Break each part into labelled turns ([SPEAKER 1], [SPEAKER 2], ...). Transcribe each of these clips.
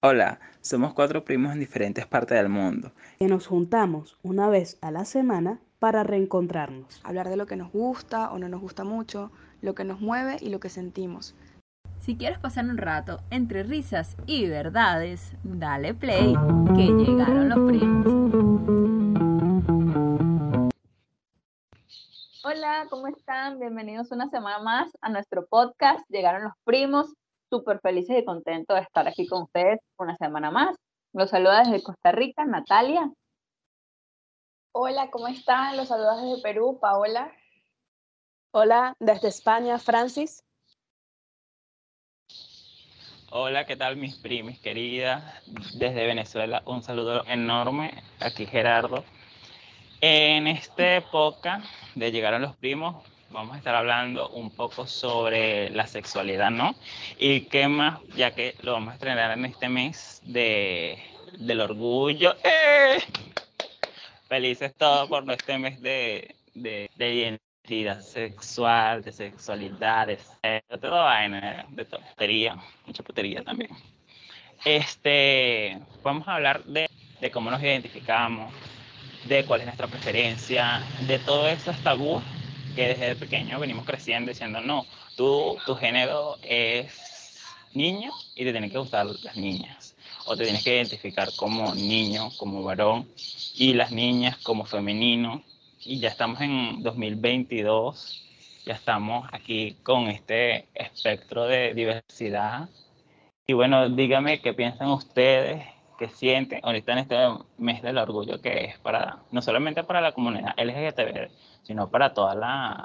[SPEAKER 1] Hola, somos cuatro primos en diferentes partes del mundo.
[SPEAKER 2] que nos juntamos una vez a la semana para reencontrarnos.
[SPEAKER 3] hablar de lo que nos gusta o no nos gusta mucho, lo que nos mueve y lo que sentimos.
[SPEAKER 4] Si quieres pasar un rato entre risas y verdades, dale play, que llegaron los primos.
[SPEAKER 5] Hola, ¿cómo están? Bienvenidos una semana más a nuestro podcast. Llegaron los primos, súper felices y contentos de estar aquí con ustedes una semana más. Los saluda desde Costa Rica, Natalia.
[SPEAKER 6] Hola, ¿cómo están? Los saludos desde Perú, Paola.
[SPEAKER 2] Hola, desde España, Francis.
[SPEAKER 1] Hola, ¿qué tal mis primis queridas? Desde Venezuela, un saludo enorme. Aquí Gerardo. En este podcast de Llegaron los Primos, vamos a estar hablando un poco sobre la sexualidad, ¿no? Y qué más, ya que lo vamos a estrenar en este mes de, del orgullo. ¡Eh! Felices todos por este mes de, de, de identidad sexual, de sexualidad, de de toda vaina, de tontería, mucha putería también. Este, vamos a hablar de, de cómo nos identificamos, de cuál es nuestra preferencia, de todos esos tabús que desde pequeño venimos creciendo diciendo, no, tú, tu género es niño y te tienen que gustar las niñas, o te tienes que identificar como niño, como varón, y las niñas como femenino, y ya estamos en 2022, ya estamos aquí con este espectro de diversidad. Y bueno, dígame qué piensan ustedes, qué sienten ahorita en este mes del orgullo que es para, no solamente para la comunidad LGTB, sino para todos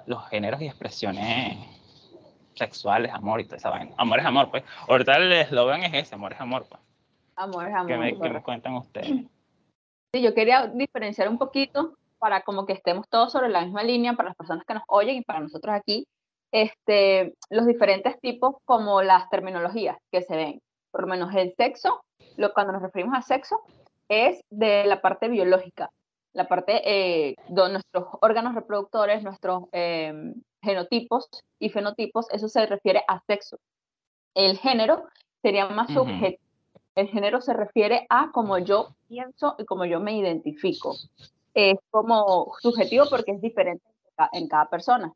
[SPEAKER 1] los géneros y expresiones sexuales, amor y toda esa vaina. Amor es amor, pues. Ahorita el eslogan es ese, amor es amor, pues.
[SPEAKER 5] Amor, es amor.
[SPEAKER 1] ¿Qué me, qué me cuentan ustedes?
[SPEAKER 5] Sí, yo quería diferenciar un poquito para como que estemos todos sobre la misma línea para las personas que nos oyen y para nosotros aquí, este, los diferentes tipos como las terminologías que se ven. Por lo menos el sexo, lo, cuando nos referimos a sexo, es de la parte biológica, la parte de nuestros órganos reproductores, nuestros eh, genotipos y fenotipos, eso se refiere a sexo. El género sería más subjetivo. El género se refiere a cómo yo pienso y cómo yo me identifico. Es como subjetivo porque es diferente en cada persona.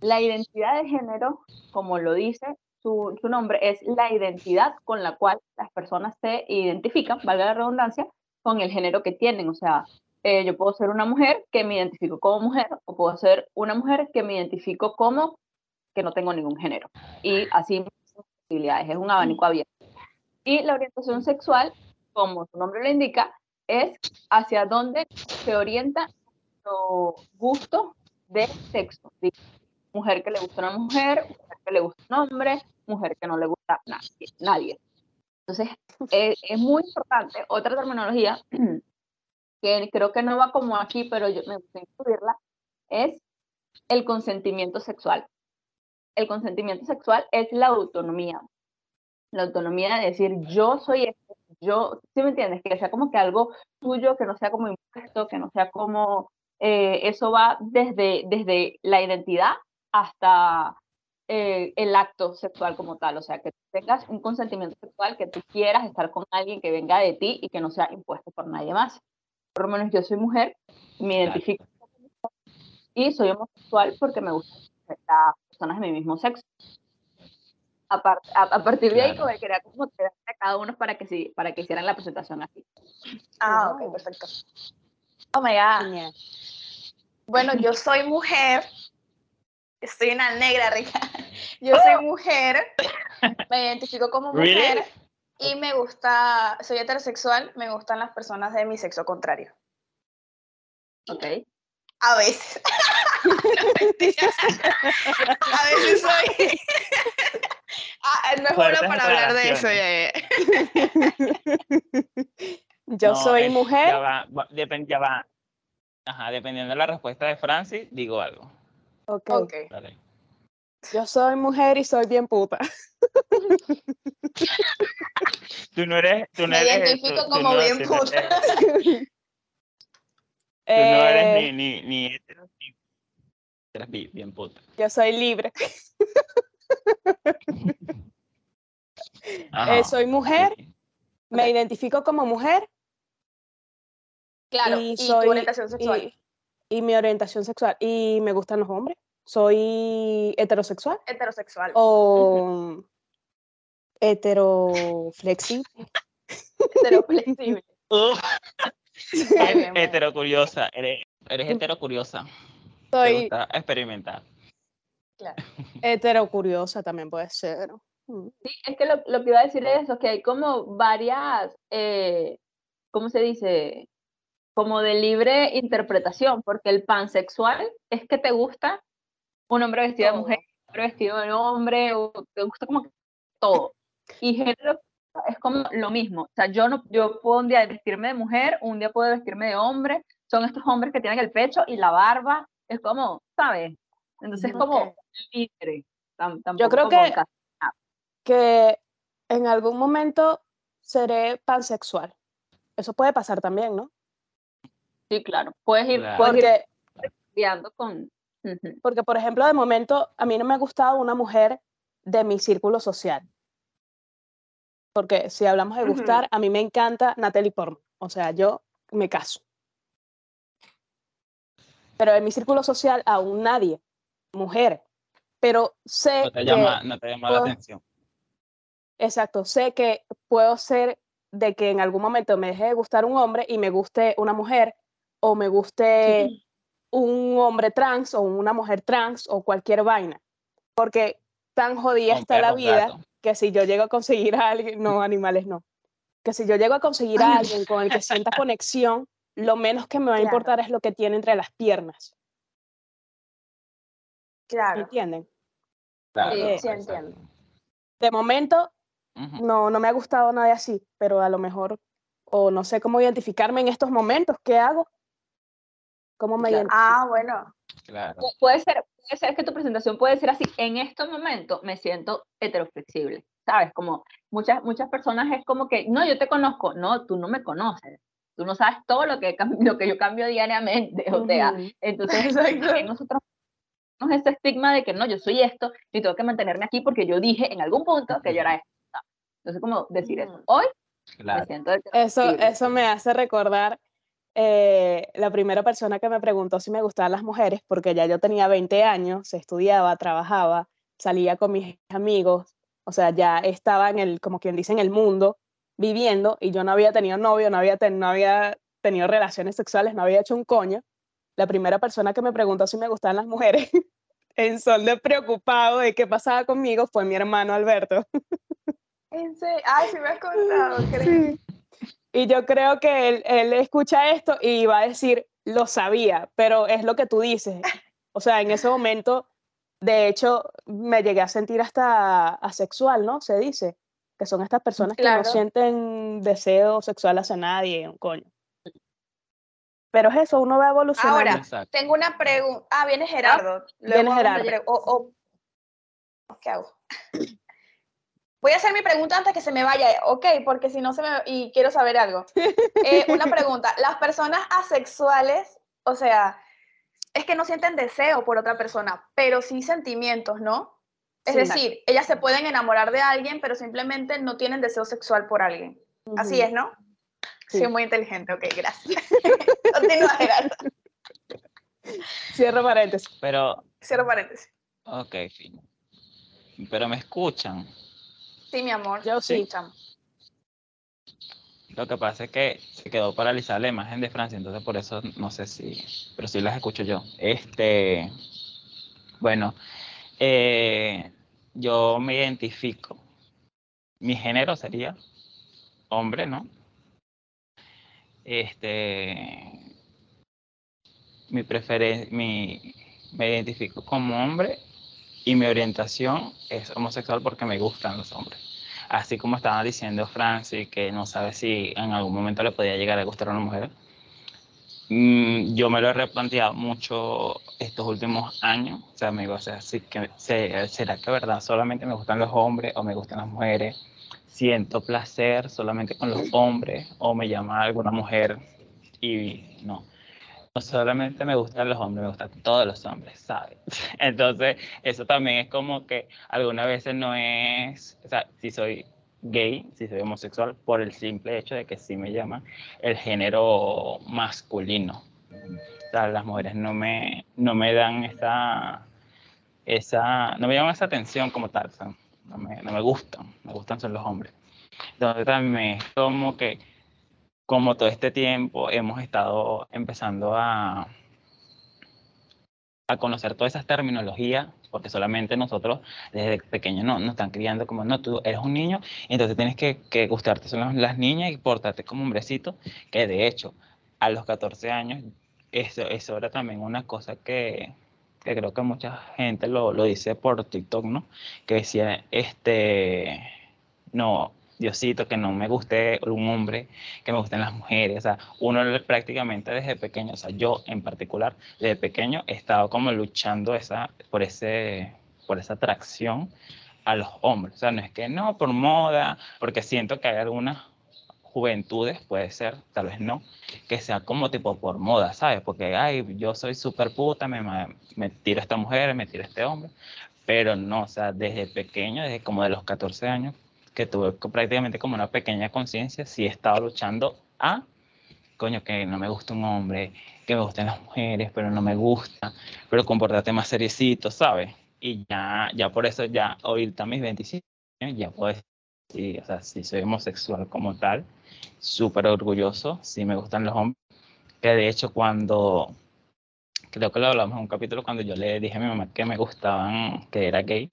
[SPEAKER 5] La identidad de género, como lo dice su, su nombre, es la identidad con la cual las personas se identifican, valga la redundancia, con el género que tienen. O sea, eh, yo puedo ser una mujer que me identifico como mujer o puedo ser una mujer que me identifico como que no tengo ningún género. Y así posibilidades, es un abanico abierto. Y la orientación sexual, como su nombre lo indica, es hacia dónde se orienta nuestro gusto de sexo. Mujer que le gusta una mujer, mujer que le gusta un hombre, mujer que no le gusta nadie. nadie. Entonces, eh, es muy importante, otra terminología que creo que no va como aquí, pero yo me gusta incluirla, es el consentimiento sexual. El consentimiento sexual es la autonomía. La autonomía de decir, yo soy esto, yo, ¿sí me entiendes? Que sea como que algo tuyo, que no sea como impuesto, que no sea como, eh, eso va desde, desde la identidad hasta eh, el acto sexual como tal. O sea, que tengas un consentimiento sexual, que tú quieras estar con alguien que venga de ti y que no sea impuesto por nadie más. Por lo menos yo soy mujer, me
[SPEAKER 1] Claro.
[SPEAKER 5] identifico como mujer y soy homosexual porque me gustan las personas de mi mismo sexo. A, par- a, a partir de ahí, como quería como que a cada uno para que, sí, para que hicieran la presentación así.
[SPEAKER 6] Ah, ok, perfecto. Oh my God.
[SPEAKER 2] Genial.
[SPEAKER 6] Bueno, yo soy mujer. Estoy una negra, rica. Yo soy mujer. Me identifico como
[SPEAKER 1] Really?
[SPEAKER 6] Y me gusta, soy heterosexual. Me gustan las personas de mi sexo contrario.
[SPEAKER 5] ¿Ok?
[SPEAKER 6] A veces. No, mentira. A veces soy. Ah, no es bueno para hablar de eso. ya, ya.
[SPEAKER 2] Yo
[SPEAKER 1] No,
[SPEAKER 2] soy
[SPEAKER 1] es-
[SPEAKER 2] mujer.
[SPEAKER 1] Ya va, va- depend- ya va. Ajá, dependiendo de la respuesta de Francis, digo algo.
[SPEAKER 2] Ok.
[SPEAKER 6] Ok.
[SPEAKER 1] Dale.
[SPEAKER 2] Yo soy mujer y soy bien puta.
[SPEAKER 1] Tú no eres. Tú no
[SPEAKER 6] Me
[SPEAKER 1] eres,
[SPEAKER 6] identifico
[SPEAKER 1] tú- tú
[SPEAKER 6] como
[SPEAKER 1] no-
[SPEAKER 6] bien puta.
[SPEAKER 1] eres- Tú no eres
[SPEAKER 2] Eh,
[SPEAKER 1] ni, ni, ni hetero, ni- eres bi- bien puta.
[SPEAKER 2] Yo soy libre.
[SPEAKER 1] Ajá.
[SPEAKER 2] Eh, soy mujer
[SPEAKER 1] Sí.
[SPEAKER 7] Me
[SPEAKER 3] Ok.
[SPEAKER 7] identifico como mujer
[SPEAKER 6] Claro,
[SPEAKER 7] y
[SPEAKER 6] y,
[SPEAKER 7] soy
[SPEAKER 6] tu orientación sexual.
[SPEAKER 7] y, y mi orientación sexual y me gustan los hombres. Soy heterosexual
[SPEAKER 6] Heterosexual.
[SPEAKER 7] o heteroflexible.
[SPEAKER 6] Heteroflexible.
[SPEAKER 1] Heterocuriosa, eres, eres heterocuriosa. Te
[SPEAKER 7] Soy
[SPEAKER 1] gusta experimentar.
[SPEAKER 6] Claro.
[SPEAKER 7] heterocuriosa también puede ser. Mm.
[SPEAKER 5] Sí, es que lo, lo que iba a decir es eso, que hay como varias, eh, ¿cómo se dice? Como de libre interpretación, porque el pansexual es que te gusta un hombre vestido de mujer, un hombre vestido de hombre, o te gusta como que todo. Y género es como lo mismo. O sea, yo no, yo puedo un día vestirme de mujer, un día puedo vestirme de hombre. Son estos hombres que tienen el pecho y la barba. Es como, ¿sabes? Entonces es como libre.
[SPEAKER 7] Yo creo que, que en algún momento seré pansexual. Eso puede pasar también, ¿no?
[SPEAKER 5] Sí, claro. Puedes ir,
[SPEAKER 1] Claro.
[SPEAKER 5] puedes ir
[SPEAKER 7] Porque, porque, por ejemplo, de momento a mí no me ha gustado una mujer de mi círculo social. Porque si hablamos de gustar, a mí me encanta Natalie Portman. O sea, yo me caso. Pero en mi círculo social aún nadie, mujer. Pero sé
[SPEAKER 1] No te
[SPEAKER 7] que
[SPEAKER 1] llama, no te llama la
[SPEAKER 7] puedo-
[SPEAKER 1] atención.
[SPEAKER 7] Exacto, sé que puedo ser de que en algún momento me deje de gustar un hombre y me guste una mujer, o me guste un hombre trans o una mujer trans o cualquier vaina. Porque tan jodida está la vida que si yo llego a conseguir a alguien, no, animales no, que si yo llego a conseguir a alguien con el que sienta conexión, lo menos que me va a
[SPEAKER 6] Claro.
[SPEAKER 7] importar es lo que tiene entre las piernas. ¿me
[SPEAKER 6] Claro.
[SPEAKER 7] ¿Entienden?
[SPEAKER 1] Claro,
[SPEAKER 6] Sí, entiendo.
[SPEAKER 7] De momento no, no me ha gustado nadie así, pero a lo mejor, o no sé cómo identificarme en estos momentos, ¿qué hago? ¿Cómo me
[SPEAKER 5] Claro.
[SPEAKER 6] Ah, bueno.
[SPEAKER 1] Claro.
[SPEAKER 5] Pu- Puede ser, puede ser que tu presentación puede ser así. En este momento me siento heteroflexible, ¿sabes? Como muchas, muchas personas es como que, no, yo te conozco. No, tú no me conoces. Tú no sabes todo lo que, lo que yo cambio diariamente. O sea,
[SPEAKER 7] Ujú.
[SPEAKER 5] entonces
[SPEAKER 6] Exacto.
[SPEAKER 5] también nosotros tenemos ese estigma de que no, yo soy esto y tengo que mantenerme aquí porque yo dije en algún punto que yo era esto. Entonces, como decir eso. Hoy me
[SPEAKER 1] Claro.
[SPEAKER 5] siento
[SPEAKER 7] Eso,
[SPEAKER 5] heteroflexible.
[SPEAKER 7] eso me hace recordar eh, la primera persona que me preguntó si me gustaban las mujeres, porque ya yo tenía 20 años, estudiaba, trabajaba, salía con mis amigos, o sea, ya estaba en el, como quien dice, en el mundo, viviendo, y yo no había tenido novio, no había, ten- no había tenido relaciones sexuales, no había hecho un coño. La primera persona que me preguntó si me gustaban las mujeres, en son de preocupado de qué pasaba conmigo, fue mi hermano Alberto.
[SPEAKER 6] En serio. Ay, sí me has contado, creo.
[SPEAKER 7] Sí. Y yo creo que él, él escucha esto y va a decir, lo sabía, pero es lo que tú dices. O sea, en ese momento, de hecho, me llegué a sentir hasta asexual, ¿no? Se dice, que son estas personas que no sienten deseo sexual hacia nadie, un coño. Pero es eso, uno va evolucionando.
[SPEAKER 6] Ahora,
[SPEAKER 1] Exacto.
[SPEAKER 6] tengo una pregunta. Ah, viene Gerardo.
[SPEAKER 7] viene Gerardo.
[SPEAKER 6] o- o- ¿Qué hago? Voy a hacer mi pregunta antes que se me vaya, ok, porque si no se me... Y quiero saber algo. Eh, una pregunta. Las personas asexuales, o sea, es que no sienten deseo por otra persona, pero sí sentimientos, ¿no? Es
[SPEAKER 7] Sí.
[SPEAKER 6] decir, ellas se pueden enamorar de alguien, pero simplemente no tienen deseo sexual por alguien. Así es, ¿no?
[SPEAKER 7] Sí.
[SPEAKER 6] Soy muy inteligente, ok, gracias. Continúa, Gerardo.
[SPEAKER 7] Cierro paréntesis.
[SPEAKER 1] Pero,
[SPEAKER 6] Cierro paréntesis.
[SPEAKER 1] ok, fino. Pero me escuchan.
[SPEAKER 6] Sí, mi amor.
[SPEAKER 7] Yo sí.
[SPEAKER 1] Lo que pasa es que se quedó paralizada la imagen de Francia, entonces por eso no sé si, pero sí las escucho yo. Este, bueno, eh, yo me identifico. Mi género sería hombre, ¿no? Este, mi preferencia, mi, me identifico como hombre y mi orientación es homosexual porque me gustan los hombres. Así como estaba diciendo Francis, que no sabe si en algún momento le podía llegar a gustar a una mujer. Mm, yo me lo he replanteado mucho estos últimos años. O sea, me digo, o sea, que, se- ¿será que verdad solamente me gustan los hombres o me gustan las mujeres? ¿Siento placer solamente con los hombres o me llama alguna mujer? Y no, no solamente me gustan los hombres, me gustan todos los hombres, ¿sabes? Entonces, eso también es como que algunas veces no es, o sea, si soy gay, si soy homosexual, por el simple hecho de que sí me llaman el género masculino. O sea, las mujeres no me, no me dan esta, esa, no me llaman esa atención como tal, o sea, no, me, no me gustan, me gustan son los hombres. Entonces también es como que, como todo este tiempo hemos estado empezando a, a conocer todas esas terminologías, porque solamente nosotros desde pequeños no, nos están criando como, no, tú eres un niño, entonces tienes que, que gustarte son las, niñas y portarte como hombrecito, que de hecho a los 14 años eso, eso era también una cosa que, que creo que mucha gente lo, lo dice por TikTok, ¿no? Que decía, este, no, Diosito, que no me guste un hombre, que me gusten las mujeres. O sea, uno prácticamente desde pequeño, o sea, yo en particular, desde pequeño he estado como luchando esa, por, ese, por esa atracción a los hombres. O sea, no es que no, por moda, porque siento que hay algunas juventudes, puede ser, tal vez no, que sea como tipo por moda, ¿sabes? Porque, ay, yo soy súper puta, me, me tiro a esta mujer, me tiro a este hombre, pero no, o sea, desde pequeño, desde como de los 14 años, que tuve prácticamente como una pequeña conciencia, sí he estado luchando a, coño, que no me gusta un hombre, que me gusten las mujeres, pero no me gusta, pero comportate más seriecito, ¿sabes? Y ya, ya por eso, ya ahorita a mis 25 años, ya puedo decir, o sea, si soy homosexual como tal, súper orgulloso, sí me gustan los hombres, que de hecho cuando, creo que lo hablamos en un capítulo, cuando yo le dije a mi mamá que me gustaban, que era gay,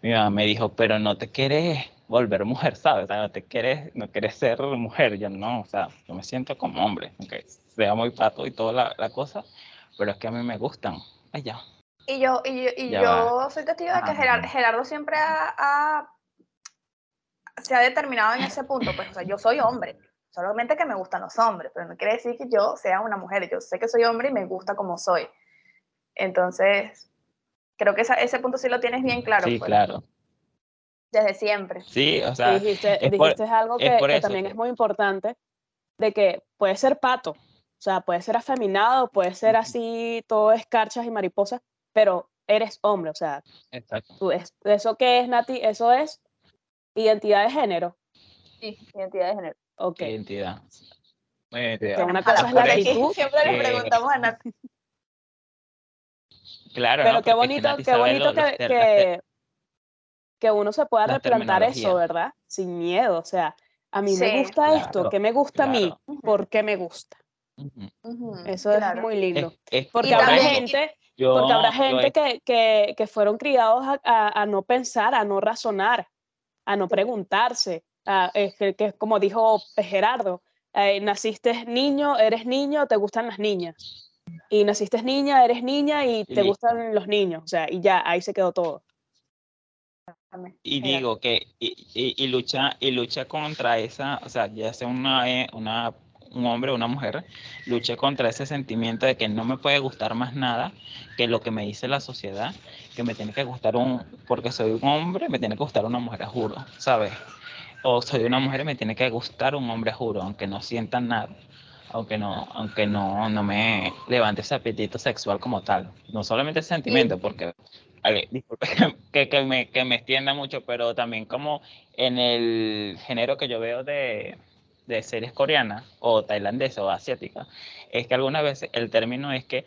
[SPEAKER 1] mi mamá me dijo, pero no te quieres volver mujer, ¿sabes? O sea, no te quieres, no quieres ser mujer, yo no, o sea, yo me siento como hombre, aunque sea muy pato y toda la, la cosa, pero es que a mí me gustan, allá.
[SPEAKER 6] Y yo, y yo, y yo soy testigo de que Gerardo, Gerardo siempre ha, ha, se ha determinado en ese punto, pues, o sea, yo soy hombre, solamente que me gustan los hombres, pero no quiere decir que yo sea una mujer, yo sé que soy hombre y me gusta como soy. Entonces, creo que esa, ese punto sí lo tienes bien claro.
[SPEAKER 1] Sí,
[SPEAKER 6] pues.
[SPEAKER 1] claro.
[SPEAKER 6] Desde siempre.
[SPEAKER 1] Sí, o sea,
[SPEAKER 7] dijiste,
[SPEAKER 1] es por-
[SPEAKER 7] dijiste algo
[SPEAKER 1] es
[SPEAKER 7] que, que también
[SPEAKER 1] que-
[SPEAKER 7] es muy importante, de que puede ser pato, o sea, puede ser afeminado, puede ser así, todo escarchas y mariposas, pero eres hombre, o sea,
[SPEAKER 1] exacto.
[SPEAKER 7] tú es, ¿eso qué es, Nati? Eso es identidad de género.
[SPEAKER 5] Sí, identidad de género.
[SPEAKER 7] Ok.
[SPEAKER 1] Identidad. Identidad.
[SPEAKER 7] Que una
[SPEAKER 6] A
[SPEAKER 7] cosa
[SPEAKER 6] la
[SPEAKER 7] es la actitud,
[SPEAKER 6] siempre le
[SPEAKER 1] que-
[SPEAKER 6] preguntamos a Nati.
[SPEAKER 1] Claro,
[SPEAKER 7] pero
[SPEAKER 1] ¿no?
[SPEAKER 7] qué
[SPEAKER 1] que
[SPEAKER 7] bonito, qué bonito
[SPEAKER 1] lo-
[SPEAKER 7] que, que, que uno se pueda
[SPEAKER 1] la
[SPEAKER 7] replantar eso. ¿verdad? Sin miedo, o sea, a mí me gusta esto, ¿qué me gusta a mí? ¿Por qué me gusta? Eso es muy lindo.
[SPEAKER 1] Es- es-
[SPEAKER 7] Porque
[SPEAKER 6] Y
[SPEAKER 7] habrá
[SPEAKER 6] también-
[SPEAKER 7] gente,
[SPEAKER 1] yo,
[SPEAKER 7] porque habrá gente que, que, que fueron criados a, a- a no pensar, a no razonar, a no preguntarse, a- es que, que como dijo Gerardo, eh, naciste niño, eres niño, te gustan las niñas. Y naciste niña, eres niña y
[SPEAKER 1] Y
[SPEAKER 7] te
[SPEAKER 1] listo.
[SPEAKER 7] gustan los niños. O sea, y ya, ahí se quedó todo.
[SPEAKER 1] Y digo que y, y- y lucha y lucha contra esa, o sea, ya sea una, eh, una un hombre o una mujer, lucha contra ese sentimiento de que no me puede gustar más nada que lo que me dice la sociedad, que me tiene que gustar un, porque soy un hombre, me tiene que gustar una mujer, juro, ¿sabes? O soy una mujer y me tiene que gustar un hombre, juro, aunque no sienta nada, aunque no, aunque no, no me levante ese apetito sexual como tal, no solamente ese sentimiento, porque Disculpe que, que, me, que me extienda mucho, pero también como en el género que yo veo de, de series coreanas o tailandesas o asiáticas, es que algunas veces el término es que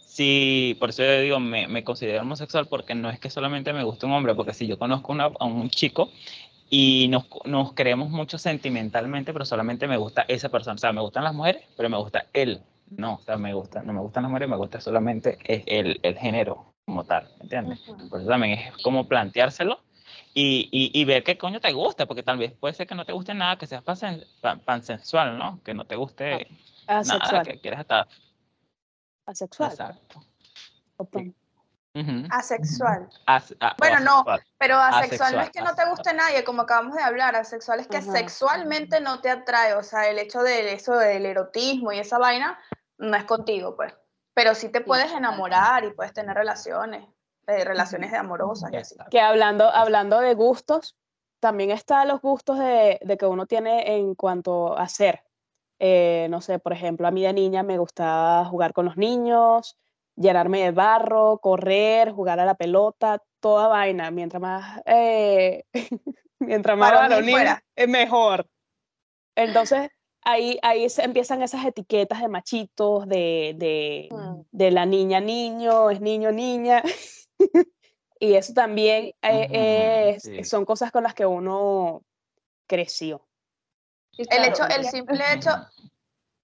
[SPEAKER 1] si, por eso yo digo, me, me considero homosexual porque no es que solamente me guste un hombre, porque si yo conozco una- a un chico y nos, nos creemos mucho sentimentalmente, pero solamente me gusta esa persona, o sea, me gustan las mujeres, pero me gusta él, no, o sea, me gusta, no me gustan las mujeres, me gusta solamente el, el género como tal, ¿me entiendes? Por eso también es como planteárselo y, y, y ver qué coño te gusta, porque tal vez puede ser que no te guste nada, que seas pansen- pan- pansensual, ¿no? Que no te guste nada,
[SPEAKER 7] Asexual.
[SPEAKER 1] que quieras estar.
[SPEAKER 7] Asexual.
[SPEAKER 1] Exacto.
[SPEAKER 6] Asexual.
[SPEAKER 1] As- a- o
[SPEAKER 6] Bueno, no. Pero asexual no es que no te guste nadie, como acabamos de hablar, asexual es que
[SPEAKER 7] Ajá.
[SPEAKER 6] sexualmente no te atrae, o sea, el hecho de eso del erotismo y esa vaina no es contigo, pues. Pero sí te puedes enamorar y puedes tener relaciones, eh, relaciones de amorosas y así.
[SPEAKER 7] Que hablando, hablando de gustos, también están los gustos de, de que uno tiene en cuanto a ser. Eh, no sé, por ejemplo, a mí de niña me gustaba jugar con los niños, llenarme de barro, correr, jugar a la pelota, toda vaina. Mientras más, eh, Mientras más
[SPEAKER 6] Varonil
[SPEAKER 7] es mejor. Entonces, ahí, ahí se empiezan esas etiquetas de machitos, de, de. De la niña niño, es niño niña. y eso también eh,
[SPEAKER 1] Ujú,
[SPEAKER 7] es-
[SPEAKER 1] sí.
[SPEAKER 7] son cosas con las que uno creció.
[SPEAKER 5] Sí,
[SPEAKER 6] El
[SPEAKER 5] claro,
[SPEAKER 6] hecho, el simple hecho,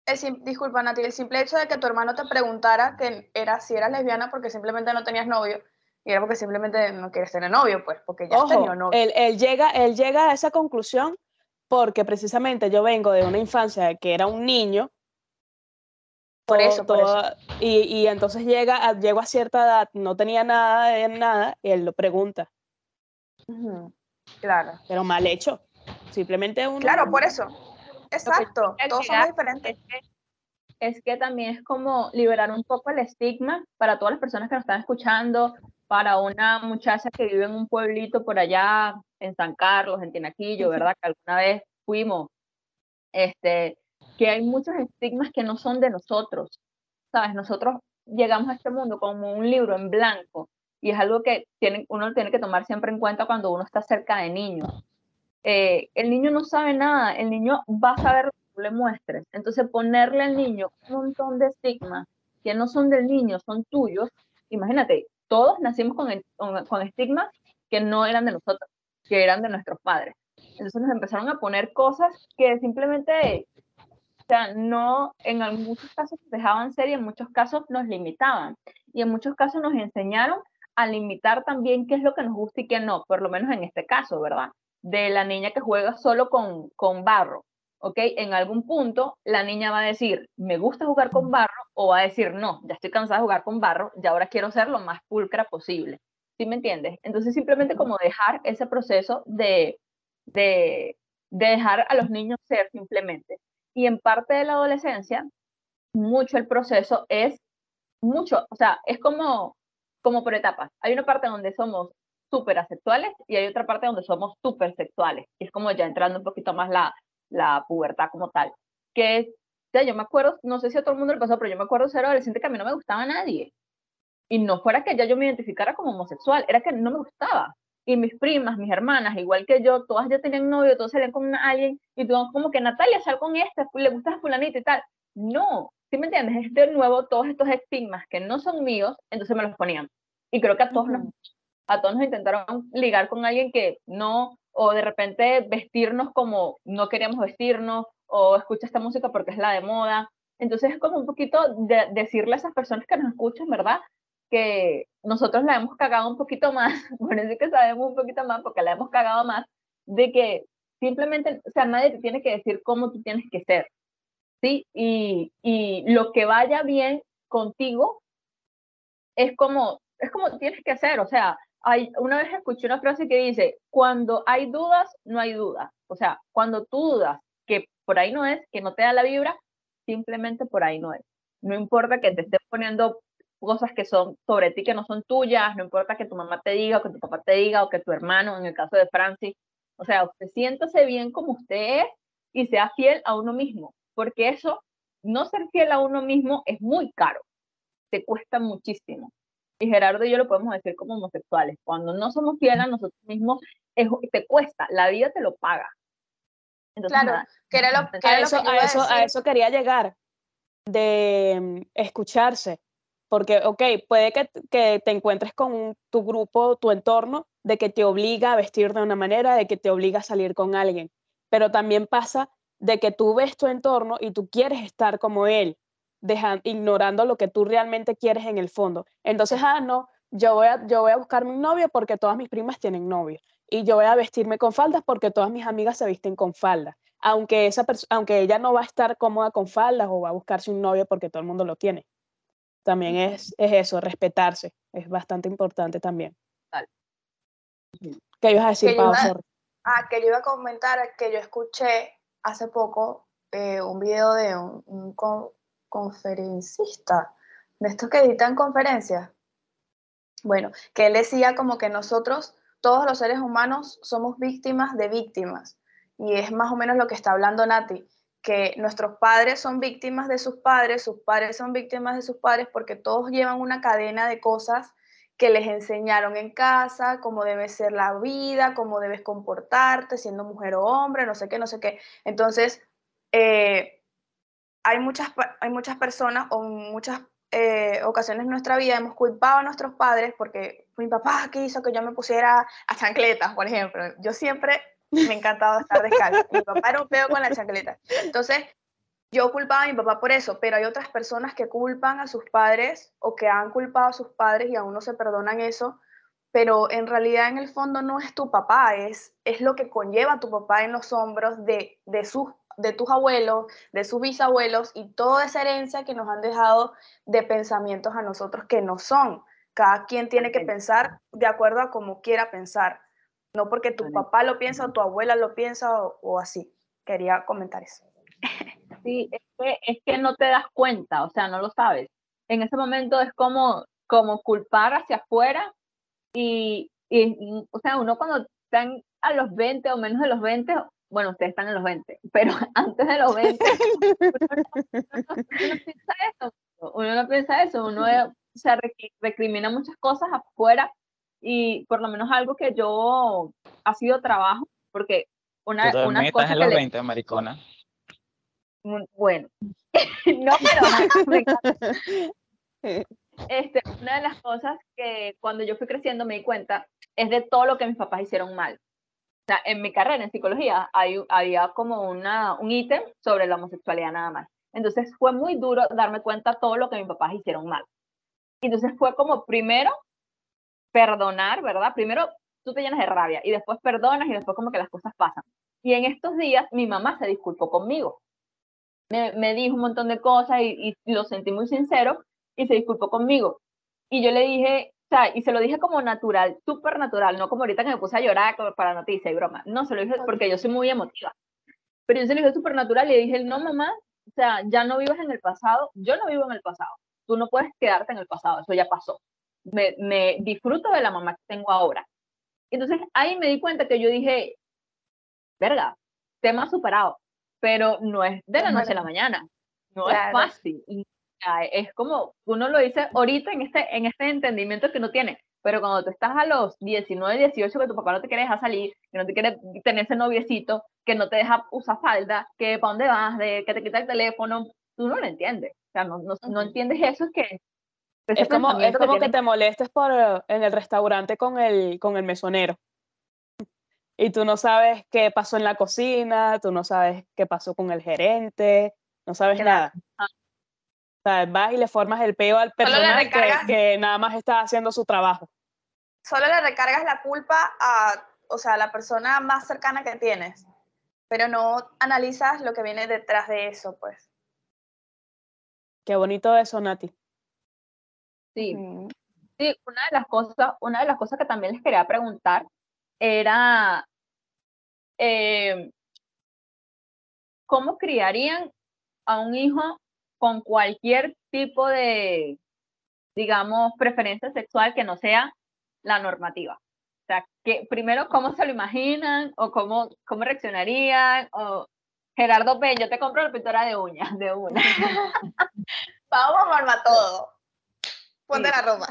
[SPEAKER 6] el sim- disculpa Nati, el simple hecho de que tu hermano te preguntara que era si eras lesbiana porque simplemente no tenías novio, y era porque simplemente no quieres tener novio, pues, porque ya has
[SPEAKER 7] Ojo,
[SPEAKER 6] tenido novio.
[SPEAKER 7] él, él llega, él llega a esa conclusión porque precisamente yo vengo de una infancia que era un niño.
[SPEAKER 6] Por
[SPEAKER 7] todo-
[SPEAKER 6] eso, por eso.
[SPEAKER 7] Y, y entonces llega a, llego a cierta edad, no tenía nada de nada, y él lo pregunta,
[SPEAKER 6] Claro.
[SPEAKER 7] pero mal hecho. Simplemente uno.
[SPEAKER 6] Claro, por eso. Exacto. Todos somos diferentes.
[SPEAKER 5] es que, es que también es como liberar un poco el estigma para todas las personas que nos están escuchando, para una muchacha que vive en un pueblito por allá en San Carlos, en Tinaquillo, ¿verdad? Que alguna vez fuimos, este, que hay muchos estigmas que no son de nosotros, ¿sabes? Nosotros llegamos a este mundo como un libro en blanco y es algo que tiene, uno tiene que tomar siempre en cuenta cuando uno está cerca de niños. Eh, el niño no sabe nada, el niño va a saber lo que tú le muestres. Entonces, ponerle al niño un montón de estigmas que no son del niño, son tuyos. Imagínate, todos nacimos con, el- con, con estigmas que no eran de nosotros, que eran de nuestros padres. Entonces nos empezaron a poner cosas que simplemente, sea, no, en muchos casos nos dejaban ser y en muchos casos nos limitaban. Y en muchos casos nos enseñaron a limitar también qué es lo que nos gusta y qué no, por lo menos en este caso, ¿verdad? De la niña que juega solo con, con barro, ¿ok? En algún punto la niña va a decir, me gusta jugar con barro, o va a decir, no, ya estoy cansada de jugar con barro, y ahora quiero ser lo más pulcra posible. ¿Sí me entiendes? Entonces simplemente como dejar ese proceso de, de, de dejar a los niños ser simplemente. Y en parte de la adolescencia, mucho el proceso es mucho, o sea, es como, como por etapas. Hay una parte donde somos súper asexuales y hay otra parte donde somos súper sexuales. Y es como ya entrando un poquito más la, la pubertad como tal. Que es, sea, yo me acuerdo, no sé si a todo el mundo le pasó, pero yo me acuerdo ser adolescente que a mí no me gustaba nadie. Y no fuera que ya yo me identificara como homosexual, era que no me gustaba. Y mis primas, mis hermanas, igual que yo, todas ya tenían novio, todas salían con alguien, y tú como que Natalia sal con este, le gustas a fulanita y tal. No, ¿sí me entiendes? Es de nuevo todos estos estigmas que no son míos, entonces me los ponían. Y creo que a todos, nos, a todos nos intentaron ligar con alguien que no, o de repente vestirnos como no queríamos vestirnos, o escucha esta música porque es la de moda. Entonces es como un poquito de decirle a esas personas que nos escuchan, ¿verdad? Que nosotros la hemos cagado un poquito más, por eso es que sabemos un poquito más, porque la hemos cagado más, de que simplemente, o sea, nadie te tiene que decir cómo tú tienes que ser, ¿sí? Y, y lo que vaya bien contigo es como, es como tienes que hacer, o sea, hay, una vez escuché una frase que dice, cuando hay dudas, no hay dudas. O sea, cuando tú dudas que por ahí no es, que no te da la vibra, simplemente por ahí no es. No importa que te estés poniendo cosas que son sobre ti que no son tuyas, no importa que tu mamá te diga, o que tu papá te diga, o que tu hermano, en el caso de Francis, o sea, usted siéntase bien como usted es y sea fiel a uno mismo, porque eso, no ser fiel a uno mismo es muy caro, te cuesta muchísimo. Y Gerardo y yo lo podemos decir como homosexuales, cuando no somos fieles a nosotros mismos, es, te cuesta, la vida te lo paga. Entonces,
[SPEAKER 6] Claro,
[SPEAKER 5] nada,
[SPEAKER 6] que era lo, que
[SPEAKER 7] A
[SPEAKER 6] era lo
[SPEAKER 7] eso,
[SPEAKER 6] que
[SPEAKER 7] a, eso, a eso quería llegar, de mm, escucharse. Porque, ok, puede que, te encuentres con tu grupo, tu entorno, de que te obliga a vestir de una manera, de que te obliga a salir con alguien. Pero también pasa de que tú ves tu entorno y tú quieres estar como él, ignorando lo que tú realmente quieres en el fondo. Entonces, ah, no, yo voy, a, yo voy buscarme un novio porque todas mis primas tienen novio. Y yo voy a vestirme con faldas porque todas mis amigas se visten con faldas. Aunque, esa aunque ella no va a estar cómoda con faldas o va a buscarse un novio porque todo el mundo lo tiene. También es, es eso, respetarse. Es bastante importante también. ¿Qué ibas a decir, Pau?
[SPEAKER 6] Ah, que yo iba a comentar que yo escuché hace poco eh, un video de un, un con- conferencista, de estos que editan conferencias. Bueno, que él decía como que nosotros, todos los seres humanos, somos víctimas de víctimas. Y es más o menos lo que está hablando Nati, que nuestros padres son víctimas de sus padres, sus padres son víctimas de sus padres, porque todos llevan una cadena de cosas que les enseñaron en casa, cómo debe ser la vida, cómo debes comportarte siendo mujer o hombre, no sé qué, no sé qué. Entonces, eh, hay, muchas, hay muchas personas o muchas eh, ocasiones en nuestra vida hemos culpado a nuestros padres porque mi papá quiso que yo me pusiera a chancletas, por ejemplo. Yo siempre me ha encantado estar descalza. Mi papá era un pedo con la chancleta. Entonces, yo culpaba a mi papá por eso, pero hay otras personas que culpan a sus padres o que han culpado a sus padres y aún no se perdonan eso, pero en realidad en el fondo no es tu papá, es, es lo que conlleva tu papá en los hombros de, de, sus, de tus abuelos, de sus bisabuelos y toda esa herencia que nos han dejado de pensamientos a nosotros que no son. Cada quien tiene que pensar de acuerdo a como quiera pensar, no porque tu papá lo piensa o tu abuela lo piensa o, o así. Quería comentar eso.
[SPEAKER 5] Sí, es que, es que no te das cuenta, o sea, no lo sabes. En ese momento es como, como culpar hacia afuera y, y, o sea, uno cuando están a los 20 o menos de los 20, bueno, ustedes están en los 20, pero antes de los 20, uno, no, piensa eso, uno no piensa eso, uno se recrimina muchas cosas afuera y por lo menos algo que yo ha sido trabajo, porque una,
[SPEAKER 1] Tú
[SPEAKER 5] una
[SPEAKER 1] estás en los 20, maricona.
[SPEAKER 5] Bueno, no, pero este, una de las cosas que cuando yo fui creciendo me di cuenta es de todo lo que mis papás hicieron mal. O sea, en mi carrera en psicología hay, había como una, un ítem sobre la homosexualidad nada más. Entonces fue muy duro darme cuenta todo lo que mis papás hicieron mal. Entonces fue como primero perdonar, ¿verdad? Primero tú te llenas de rabia y después perdonas y después como que las cosas pasan. Y en estos días mi mamá se disculpó conmigo me, dijo un montón de cosas y, lo sentí muy sincero y se disculpó conmigo. Y yo le dije, o sea, y se lo dije como natural, súper natural, no como ahorita que me puse a llorar para noticia y broma. No, se lo dije porque yo soy muy emotiva. Pero yo se lo dije súper natural y le dije, no, mamá, o sea, ya no vivas en el pasado, yo no vivo en el pasado. Tú no puedes quedarte en el pasado, eso ya pasó. Me, me disfruto de la mamá que tengo ahora. Entonces ahí me di cuenta que yo dije, verga, tema superado pero no es de la noche a la mañana, no es fácil. es como uno lo dice ahorita en este, en este entendimiento que no tiene, pero cuando tú estás a los 19, 18, que tu papá no te quiere dejar salir, que no te quiere tener ese noviecito, que no te deja usar falda, que para dónde vas, de, que te quita el teléfono, tú no lo entiendes. O sea, no, no, no entiendes eso, es que...
[SPEAKER 7] Es como, es como que, te molestes por, en el restaurante con el, con el mesonero y tú no sabes qué pasó en la cocina, tú no sabes qué pasó con el gerente, no sabes nada. O sea, vas y le formas el peo al personal que, nada más está haciendo su trabajo.
[SPEAKER 6] Solo le recargas la culpa a, o sea, a la persona más cercana que tienes, pero no analizas lo que viene detrás de eso, pues.
[SPEAKER 7] Qué bonito eso, Nati.
[SPEAKER 5] Sí. Sí, una de las cosas, una de las cosas que también les quería preguntar era eh, ¿cómo criarían a un hijo con cualquier tipo de, digamos, preferencia sexual que no sea la normativa? O sea, que primero, ¿cómo se lo imaginan? ¿O cómo, cómo reaccionarían? O, Gerardo P, yo te compro la pintura de uñas, de una.
[SPEAKER 6] Vamos a todo. Ponte la ropa.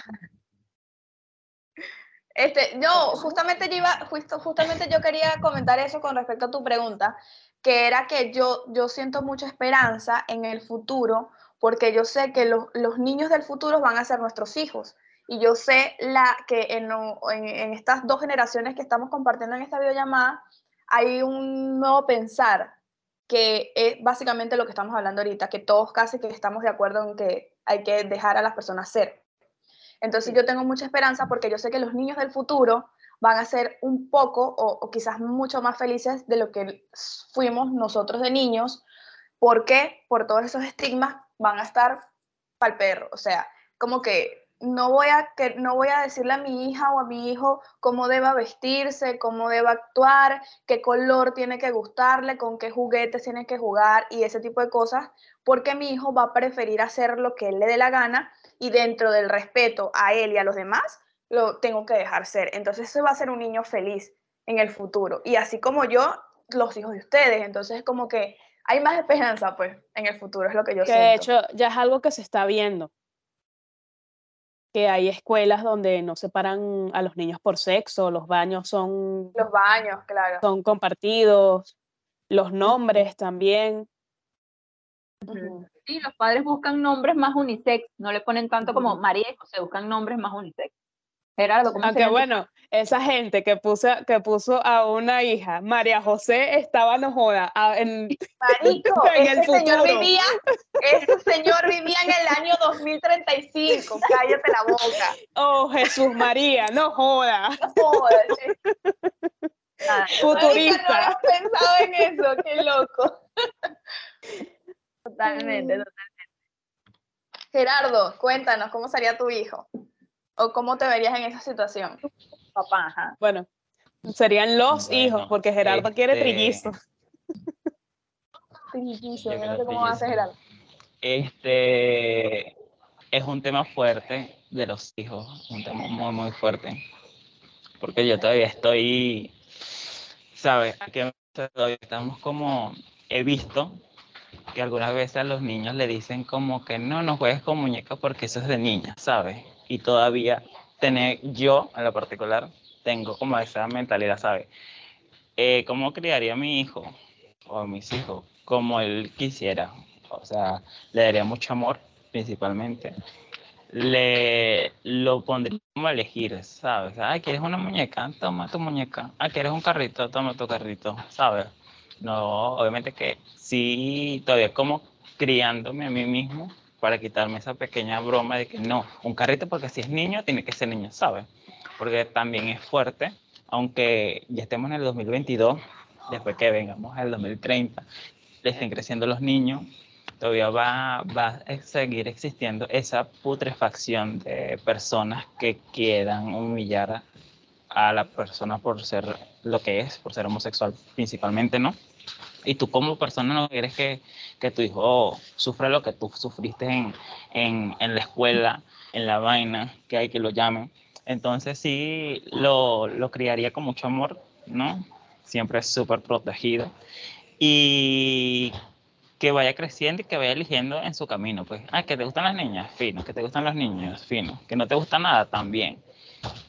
[SPEAKER 6] Este, yo justamente yo iba, justo, justamente yo quería comentar eso con respecto a tu pregunta, que era que yo, yo siento mucha esperanza en el futuro, porque yo sé que los, los niños del futuro van a ser nuestros hijos. Y yo sé la, que en, en, en estas dos generaciones que estamos compartiendo en esta videollamada, hay un nuevo pensar, que es básicamente lo que estamos hablando ahorita, que todos casi que estamos de acuerdo en que hay que dejar a las personas ser. Entonces yo tengo mucha esperanza porque yo sé que los niños del futuro van a ser un poco o, quizás mucho más felices de lo que fuimos nosotros de niños. ¿Por qué? Por todos esos estigmas van a estar para el perro. O sea, como que no voy, a, que no voy a decirle a mi hija o a mi hijo cómo deba vestirse, cómo deba actuar, qué color tiene que gustarle, con qué juguetes tiene que jugar y ese tipo de cosas, porque mi hijo va a preferir hacer lo que él le dé la gana y dentro del respeto a él y a los demás, lo tengo que dejar ser. Entonces ese va a ser un niño feliz en el futuro. Y así como yo, los hijos de ustedes. Entonces es como que hay más esperanza pues en el futuro, es lo que yo
[SPEAKER 7] que
[SPEAKER 6] siento.
[SPEAKER 7] De hecho, ya es algo que se está viendo. Que hay escuelas donde no separan a los niños por sexo, los baños son,
[SPEAKER 6] Los baños, claro.
[SPEAKER 7] son compartidos, los nombres también.
[SPEAKER 5] Sí, los padres buscan nombres más unisex, no le ponen tanto como. María y José, buscan nombres más unisex. Gerardo, ¿cómo
[SPEAKER 7] Aunque bueno, esa gente que puso, que puso a una hija, María José, estaba no joda, en,
[SPEAKER 6] Marico,
[SPEAKER 7] En el
[SPEAKER 6] ese señor
[SPEAKER 7] futuro.
[SPEAKER 6] vivía, ese señor vivía en el año 2035. Cállate la boca.
[SPEAKER 7] oh Jesús María, no joda,
[SPEAKER 6] No jodas, che.
[SPEAKER 5] Nada,
[SPEAKER 6] Marica, no
[SPEAKER 7] futurista.
[SPEAKER 6] había pensado en eso, qué loco.
[SPEAKER 5] totalmente, totalmente.
[SPEAKER 6] Gerardo, cuéntanos, ¿cómo sería tu hijo? ¿O cómo te verías en esa situación?
[SPEAKER 5] Papá, ajá.
[SPEAKER 7] Bueno, serían los hijos, porque Gerardo quiere
[SPEAKER 1] este,
[SPEAKER 7] trillizo.
[SPEAKER 6] Trillizo,
[SPEAKER 1] Yo
[SPEAKER 6] yo no sé cómo va a ser
[SPEAKER 1] trillizo.
[SPEAKER 6] Gerardo.
[SPEAKER 1] Este es un tema fuerte de los hijos, un tema muy, muy fuerte. Porque yo todavía estoy, ¿sabes? Aquí todavía estamos como, he visto que algunas veces a los niños le dicen como que no, no juegues con muñecas porque eso es de niñas, ¿sabes? Y todavía tener, yo en lo particular, tengo como esa mentalidad, ¿sabes? Eh, ¿Cómo criaría a mi hijo o a mis hijos? Como él quisiera. O sea, le daría mucho amor, principalmente. Le lo pondría como a elegir, ¿sabes? Ah, ¿quieres una muñeca? Toma tu muñeca. Ah, ¿quieres un carrito? Toma tu carrito, ¿sabes? No, obviamente que sí, todavía como criándome a mí mismo para quitarme esa pequeña broma de que no, un carrito porque si es niño, tiene que ser niño, ¿sabes? Porque también es fuerte, aunque ya estemos en el 2022, después que vengamos al 2030, le estén creciendo los niños, todavía va, va a seguir existiendo esa putrefacción de personas que quieran humillar a, la persona por ser lo que es, por ser homosexual principalmente, ¿no? Y tú como persona no quieres que, que tu hijo sufra lo que tú sufriste en, en, en la escuela, en la vaina, que hay que lo llamen. Entonces sí lo, lo criaría con mucho amor, ¿no? Siempre súper protegido. Y que vaya creciendo y que vaya eligiendo en su camino, pues, ah, que te gustan las niñas, fino, que te gustan los niños, fino, que no te gusta nada, también.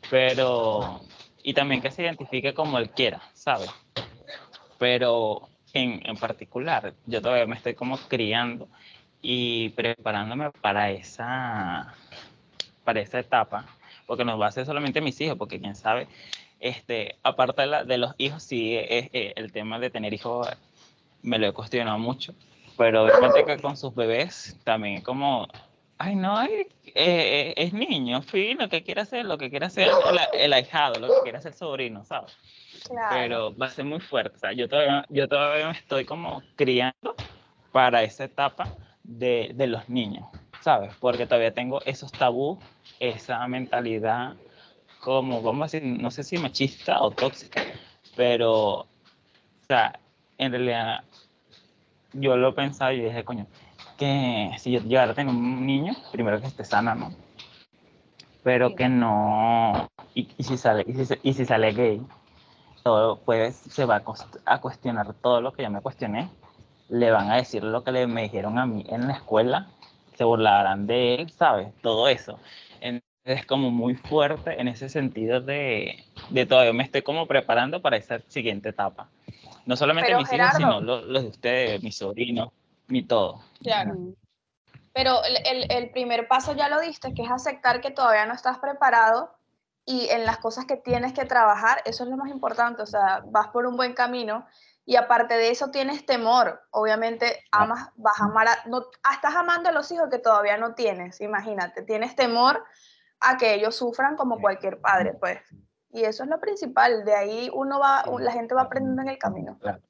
[SPEAKER 1] Pero, y también que se identifique como él quiera, ¿sabes? Pero en, en particular, yo todavía me estoy como criando y preparándome para esa, para esa etapa, porque no va a ser solamente mis hijos, porque quién sabe, este, aparte de, la- de los hijos, sí, es, es el tema de tener hijos me lo he cuestionado mucho, pero obviamente que con sus bebés también como, ay no, eh, eh, es niño, fino, que quiere hacer lo que quiere hacer el, el ahijado, lo que quiere hacer el sobrino, ¿sabes?
[SPEAKER 6] Claro.
[SPEAKER 1] Pero va a ser muy fuerte, o sea, yo todavía, yo todavía me estoy como criando para esa etapa de, de los niños, ¿sabes? Porque todavía tengo esos tabús, esa mentalidad como, vamos a decir, no sé si machista o tóxica, pero, o sea, en realidad yo lo pensaba y dije, coño, que si yo llegara a tener un niño, primero que esté sana, ¿no? Pero que no, y, y si sale, y si, y si sale gay, todo pues se va a, a cuestionar todo lo que yo me cuestioné, le van a decir lo que le, me dijeron a mí en la escuela, se burlarán de él, ¿sabes? Todo eso. Entonces es como muy fuerte en ese sentido de, de todavía me estoy como preparando para esa siguiente etapa. No solamente
[SPEAKER 6] Pero,
[SPEAKER 1] mis hijos, sino
[SPEAKER 6] Gerardo.
[SPEAKER 1] los, los de ustedes, mis sobrinos, mi todo.
[SPEAKER 6] Claro. Pero el, el- el primer paso ya lo diste, que es aceptar que todavía no estás preparado y en las cosas que tienes que trabajar, eso es lo más importante, o sea, vas por un buen camino y aparte de eso tienes temor, obviamente amas, vas a amar, a- no, ah, estás amando a los hijos que todavía no tienes, imagínate, tienes temor a que ellos sufran como cualquier padre, pues. Y eso es lo principal, de ahí uno va, la gente va aprendiendo en el camino,
[SPEAKER 1] Claro.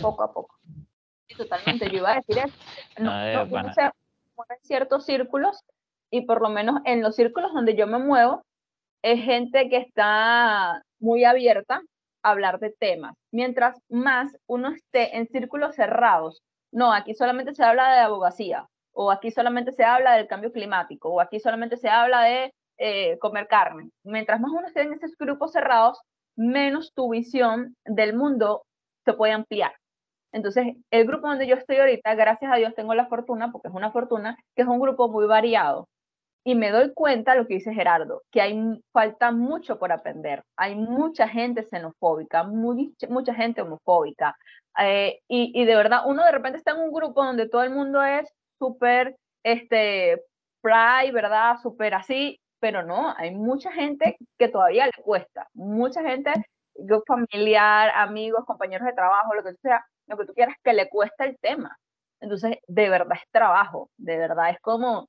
[SPEAKER 6] poco a poco.
[SPEAKER 5] Totalmente, yo iba a decir eso. No, en ciertos círculos y por lo menos en los círculos donde yo me muevo es gente que está muy abierta a hablar de temas. Mientras más uno esté en círculos cerrados, no, aquí solamente se habla de abogacía, o aquí solamente se habla del cambio climático, o aquí solamente se habla de eh, comer carne. Mientras más uno esté en esos grupos cerrados, menos tu visión del mundo se puede ampliar. Entonces, el grupo donde yo estoy ahorita, gracias a Dios tengo la fortuna, porque es una fortuna, que es un grupo muy variado. y me doy cuenta lo que dice Gerardo, que hay falta mucho por aprender. Hay mucha gente xenofóbica, muy- mucha gente homofóbica. eh, y, y de verdad, uno de repente está en un grupo donde todo el mundo es súper, este, pride, ¿verdad? Súper así, pero no, hay mucha gente que todavía le cuesta. Mucha gente, yo familiar, amigos, compañeros de trabajo, lo que sea, lo que tú quieras, que le cuesta el tema. Entonces, de verdad es trabajo, de verdad es como,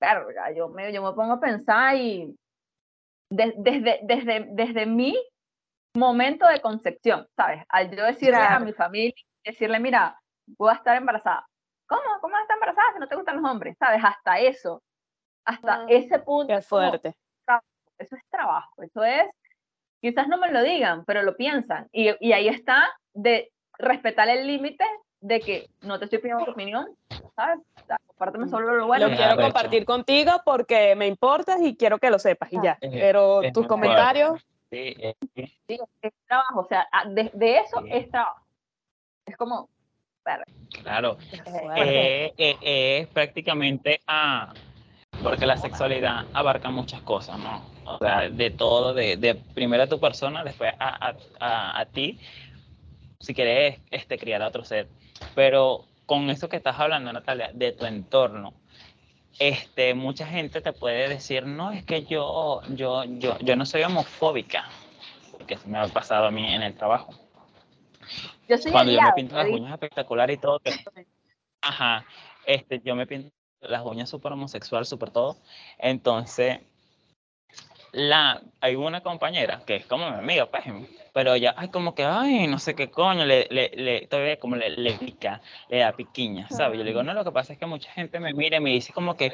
[SPEAKER 5] verga, yo me, yo me pongo a pensar y de- desde, desde, desde mi momento de concepción, ¿sabes? Al yo decirle a
[SPEAKER 6] Claro.
[SPEAKER 5] mi familia, decirle, mira, voy a estar embarazada. ¿Cómo? ¿Cómo vas a estar embarazada si no te gustan los hombres? ¿Sabes? Hasta eso, hasta
[SPEAKER 6] Mm,
[SPEAKER 5] ese punto.
[SPEAKER 7] Qué
[SPEAKER 5] es como,
[SPEAKER 7] fuerte.
[SPEAKER 5] eso es trabajo, eso es, quizás no me lo digan, pero lo piensan. Y, y ahí está de respetar el límite de que no te estoy pidiendo tu opinión, ¿sabes? Compárteme solo lo bueno.
[SPEAKER 7] lo quiero
[SPEAKER 1] arrecho.
[SPEAKER 7] compartir contigo porque me importas y quiero que lo sepas y ya. Pero
[SPEAKER 1] es
[SPEAKER 7] tus comentarios,
[SPEAKER 1] Sí,
[SPEAKER 5] Sí, es trabajo, o sea, de, de eso
[SPEAKER 1] Sí.
[SPEAKER 5] es trabajo. Es como,
[SPEAKER 1] claro.
[SPEAKER 5] eh.
[SPEAKER 1] Eh, eh, es prácticamente a porque la sexualidad abarca muchas cosas, ¿no? O sea, de todo, de, de primero a tu persona, después a, a, a, a ti, si quieres este, criar a otro ser. Pero con eso que estás hablando, Natalia, de tu entorno, este, mucha gente te puede decir, no, es que yo, yo, yo, yo no soy homofóbica, porque eso me ha pasado a mí en el trabajo.
[SPEAKER 5] Yo soy
[SPEAKER 1] cuando yo me pinto las uñas espectacular y todo, que, ajá, este, yo me pinto las uñas súper homosexual, súper todo, entonces, la, hay una compañera que es como mi amiga, pues, pero ella, ay, como que, ay, no sé qué coño, le, le, le todavía como le, le pica, le da piquiña, ¿sabes? Yo le digo, no, lo que pasa es que mucha gente me mira y me dice como que,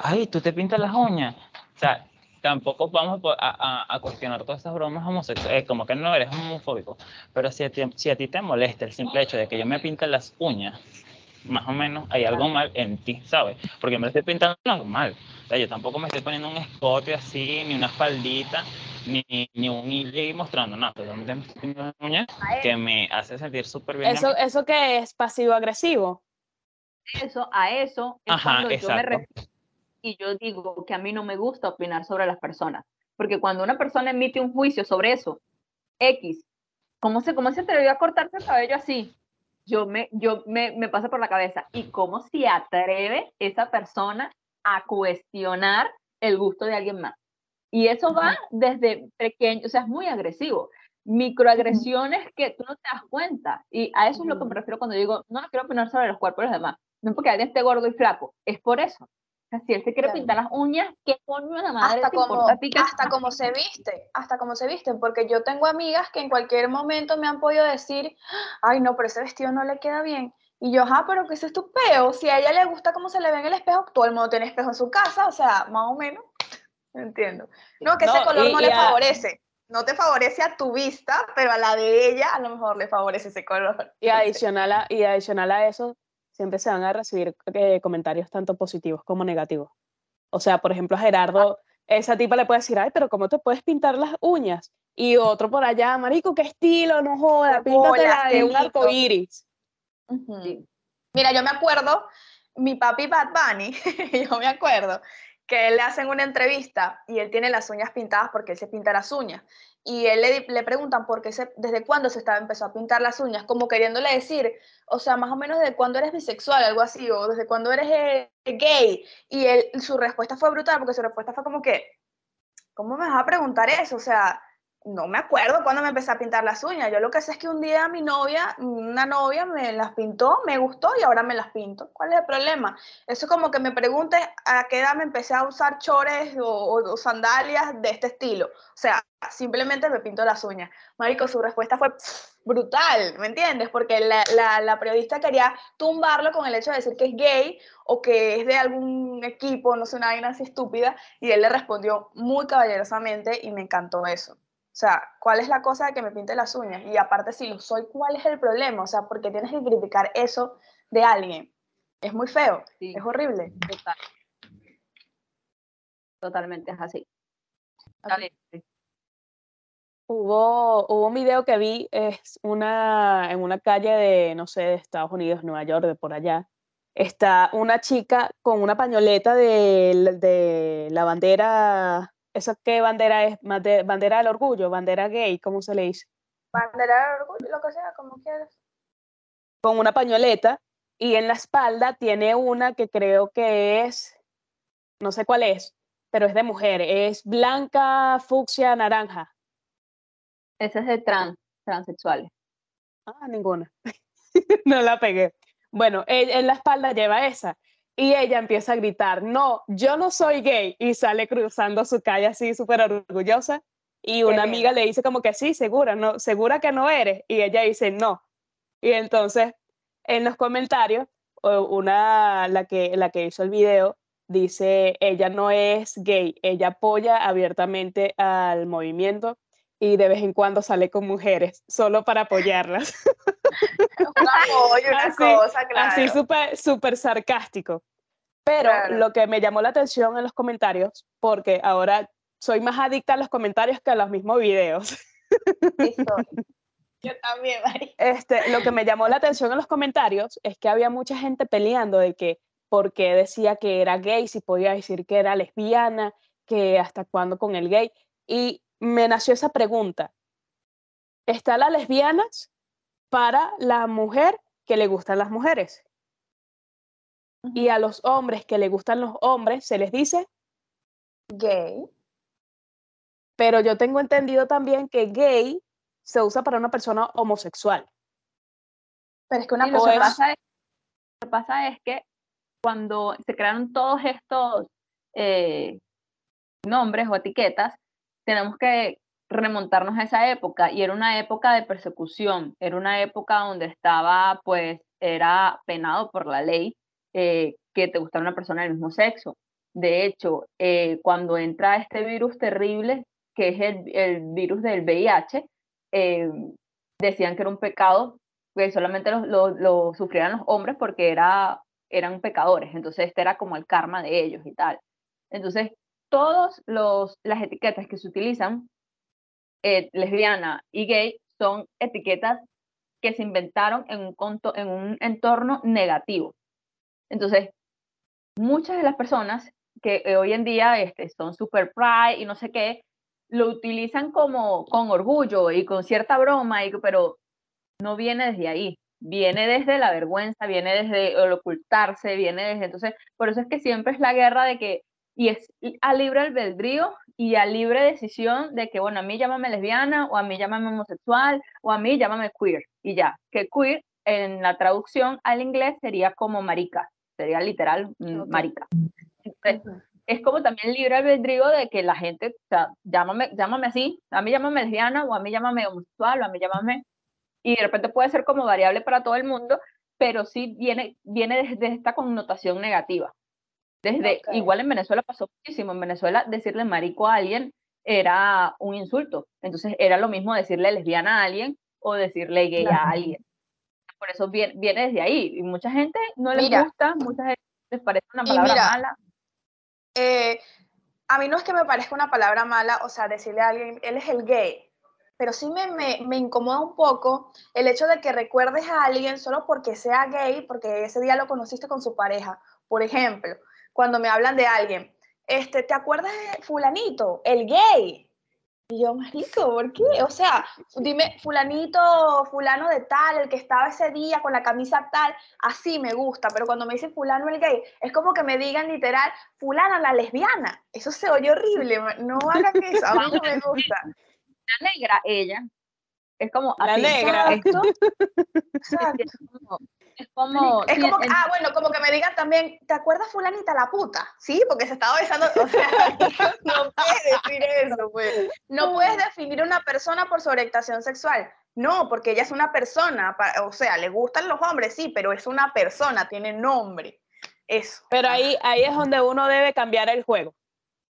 [SPEAKER 1] ay, tú te pintas las uñas, o sea, tampoco vamos a, a, a cuestionar todas esas bromas homosexuales, como que no eres homofóbico, pero si a, ti, si a ti te molesta el simple hecho de que yo me pinte las uñas, más o menos hay algo mal en ti, ¿sabes? Porque me lo estoy pintando normal. O sea, yo tampoco me estoy poniendo un escote así, ni una faldita, ni, ni un hilo y mostrando nada. Pero me estoy pintando las uñas que me hace sentir súper bien.
[SPEAKER 7] Eso, eso que es pasivo-agresivo.
[SPEAKER 5] Eso, a eso es
[SPEAKER 1] Ajá,
[SPEAKER 5] cuando yo me
[SPEAKER 1] exacto.
[SPEAKER 5] refiero y yo digo que a mí no me gusta opinar sobre las personas, porque cuando una persona emite un juicio sobre eso, X, ¿cómo se, cómo se atrevió a cortarse el cabello así? Yo me, yo me, me pasa por la cabeza, ¿y cómo se atreve esa persona a cuestionar el gusto de alguien más? Y eso va desde pequeño, o sea, es muy agresivo. Microagresiones que tú no te das cuenta. Y a eso es lo que me refiero cuando digo, no, no quiero opinar sobre los cuerpos de los demás. No porque alguien esté gordo y flaco, es por eso. Si él se quiere
[SPEAKER 6] Claro.
[SPEAKER 5] pintar las uñas, ¿qué coño la madre
[SPEAKER 6] hasta
[SPEAKER 5] te
[SPEAKER 6] como,
[SPEAKER 5] importa a ti que
[SPEAKER 6] hasta como se viste, hasta como se visten, porque yo tengo amigas que en cualquier momento me han podido decir, ay no, pero ese vestido no le queda bien. Y yo, ah, pero que ese es tu peo, si a ella le gusta cómo se le ve en el espejo, todo el mundo tiene espejo en su casa, o sea, más o menos, entiendo. No, que ese color
[SPEAKER 7] y-
[SPEAKER 6] no
[SPEAKER 7] y
[SPEAKER 6] le
[SPEAKER 7] a-
[SPEAKER 6] favorece, no te favorece a tu vista, pero a la de ella a lo mejor le favorece ese color.
[SPEAKER 7] Y adicional a, y adicional a eso, siempre se van a recibir eh, comentarios tanto positivos como negativos. O sea, por ejemplo, a Gerardo, esa tipa le puede decir, ay, pero ¿cómo te puedes pintar las uñas? Y otro por allá, marico, qué estilo, no joda, píntatela de un
[SPEAKER 6] lindo".
[SPEAKER 7] arco iris.
[SPEAKER 5] Sí.
[SPEAKER 6] Mira, yo me acuerdo, mi papi Bad Bunny, yo me acuerdo que le hacen una entrevista y él tiene las uñas pintadas porque él se pinta las uñas. Y él le, le preguntan por qué se, desde cuándo se estaba, empezó a pintar las uñas, como queriéndole decir, o sea, más o menos desde cuándo eres bisexual, algo así, o desde cuándo eres eh, gay. Y él, su respuesta fue brutal, porque su respuesta fue como que, ¿cómo me vas a preguntar eso? O sea, no me acuerdo cuándo me empecé a pintar las uñas. Yo lo que sé es que un día mi novia, una novia me las pintó, me gustó y ahora me las pinto. ¿Cuál es el problema? Eso es como que me preguntes a qué edad me empecé a usar chores o, sandalias de este estilo. O sea, simplemente me pinto las uñas. Marico, su respuesta fue brutal, ¿me entiendes? Porque la- la periodista quería tumbarlo con el hecho de decir que es gay o que es de algún equipo, no sé, una vaina así estúpida, y él le respondió muy caballerosamente y me encantó eso. O sea, ¿cuál es la cosa de que me pinte las uñas? Y aparte, si lo soy, ¿cuál es el problema? O sea, ¿por qué tienes que criticar eso de alguien? Es muy feo,
[SPEAKER 5] Sí,
[SPEAKER 6] es horrible.
[SPEAKER 5] total. Totalmente es así.
[SPEAKER 7] Hubo, hubo un video que vi es una, en una calle de, no sé, de Estados Unidos, Nueva York, de por allá, está una chica con una pañoleta de, de la bandera, ¿esa qué bandera es? Bandera del orgullo, bandera gay, ¿cómo se le dice?
[SPEAKER 6] Bandera de orgullo, lo que sea, como quieras.
[SPEAKER 7] Con una pañoleta y en la espalda tiene una que creo que es, no sé cuál es, pero es de mujer, es blanca, fucsia, naranja.
[SPEAKER 5] Ese es de trans, transexuales.
[SPEAKER 7] Ah, ninguna. no la pegué. Bueno, e- en la espalda lleva esa. Y ella empieza a gritar, no, yo no soy gay. Y sale cruzando su calle así súper orgullosa. Y una amiga le dice como que sí, segura, no, segura que no eres. Y ella dice no. Y entonces en los comentarios, una, la que, la que hizo el video, dice, ella no es gay, ella apoya abiertamente al movimiento y de vez en cuando sale con mujeres, solo para apoyarlas.
[SPEAKER 6] Un apoyo, una
[SPEAKER 7] Así-
[SPEAKER 6] cosa, claro.
[SPEAKER 7] Así súper súper sarcástico. Pero
[SPEAKER 6] Claro.
[SPEAKER 7] lo que me llamó la atención en los comentarios, porque ahora soy más adicta a los comentarios que a los mismos videos.
[SPEAKER 6] Yo también, Mari.
[SPEAKER 7] Este, lo que me llamó la atención en los comentarios es que había mucha gente peleando de que por qué decía que era gay, si podía decir que era lesbiana, que hasta cuándo con el gay. Y me nació esa pregunta. ¿Está la lesbianas para la mujer que le gustan las mujeres? Y a los hombres que le gustan los hombres se les dice,
[SPEAKER 6] Gay.
[SPEAKER 7] pero yo tengo entendido también que gay se usa para una persona homosexual.
[SPEAKER 6] Pero es que una
[SPEAKER 5] lo,
[SPEAKER 6] cosa
[SPEAKER 5] que
[SPEAKER 7] es-
[SPEAKER 5] pasa es, lo que pasa es que cuando se crearon todos estos eh, nombres o etiquetas, tenemos que remontarnos a esa época y era una época de persecución, era una época donde estaba, pues, era penado por la ley eh, que te gustara una persona del mismo sexo. De hecho, eh, cuando entra este virus terrible, que es el, el virus del VIH, eh, decían que era un pecado que solamente lo, lo, sufrieran los hombres porque era, eran pecadores, entonces este era como el karma de ellos y tal. Entonces, todas las etiquetas que se utilizan, eh, lesbiana y gay, son etiquetas que se inventaron en un, conto, en un entorno negativo. Entonces, muchas de las personas que eh, hoy en día este, son super pride y no sé qué, lo utilizan como con orgullo y con cierta broma, y, pero no viene desde ahí, viene desde la vergüenza, viene desde el ocultarse, viene desde, entonces, por eso es que siempre es la guerra de que, y es a libre albedrío y a libre decisión de que, bueno, a mí llámame lesbiana, o a mí llámame homosexual, o a mí llámame queer, y ya, que queer en la traducción al inglés sería como marica, sería literal mm,
[SPEAKER 6] Ok.
[SPEAKER 5] marica. Entonces, es como también libre albedrío de que la gente, o sea, llámame, llámame así, a mí llámame lesbiana, o a mí llámame homosexual, o a mí llámame, y de repente puede ser como variable para todo el mundo, pero sí viene, viene desde esta connotación negativa. Desde, igual en Venezuela pasó muchísimo, en Venezuela decirle marico a alguien era un insulto, entonces era lo mismo decirle lesbiana a alguien o decirle gay a alguien. Por eso viene, viene desde ahí, y mucha gente no les
[SPEAKER 6] Mira.
[SPEAKER 5] gusta, mucha gente les parece una palabra
[SPEAKER 6] mira,
[SPEAKER 5] mala.
[SPEAKER 6] Eh, a mí no es que me parezca una palabra mala, o sea, decirle a alguien, él es el gay, pero sí me, me, me incomoda un poco el hecho de que recuerdes a alguien solo porque sea gay, porque ese día lo conociste con su pareja. Por ejemplo, cuando me hablan de alguien, este, ¿te acuerdas de fulanito, el gay? Y yo, marico, ¿por qué? O sea, dime, fulanito, fulano de tal, el que estaba ese día con la camisa tal, así me gusta, pero cuando me dicen fulano el gay, es como que me digan literal, fulana la lesbiana. Eso se oye horrible, no hagan eso, a mí no me gusta.
[SPEAKER 5] La negra, ella, es como
[SPEAKER 7] La
[SPEAKER 5] así,
[SPEAKER 7] negra.
[SPEAKER 5] esto,
[SPEAKER 6] Exacto.
[SPEAKER 5] es como, es como,
[SPEAKER 6] Es
[SPEAKER 5] sí,
[SPEAKER 6] como que,
[SPEAKER 5] en-
[SPEAKER 6] ah, bueno, como que me digan también, ¿te acuerdas fulanita la puta? Sí, porque se estaba besando, o sea, no puedes decir eso, pues. No puedes definir a una persona por su orientación sexual. No, porque ella es una persona, o sea, le gustan los hombres, sí, pero es una persona, tiene nombre. Eso.
[SPEAKER 7] Pero ahí, ahí es donde uno debe cambiar el juego.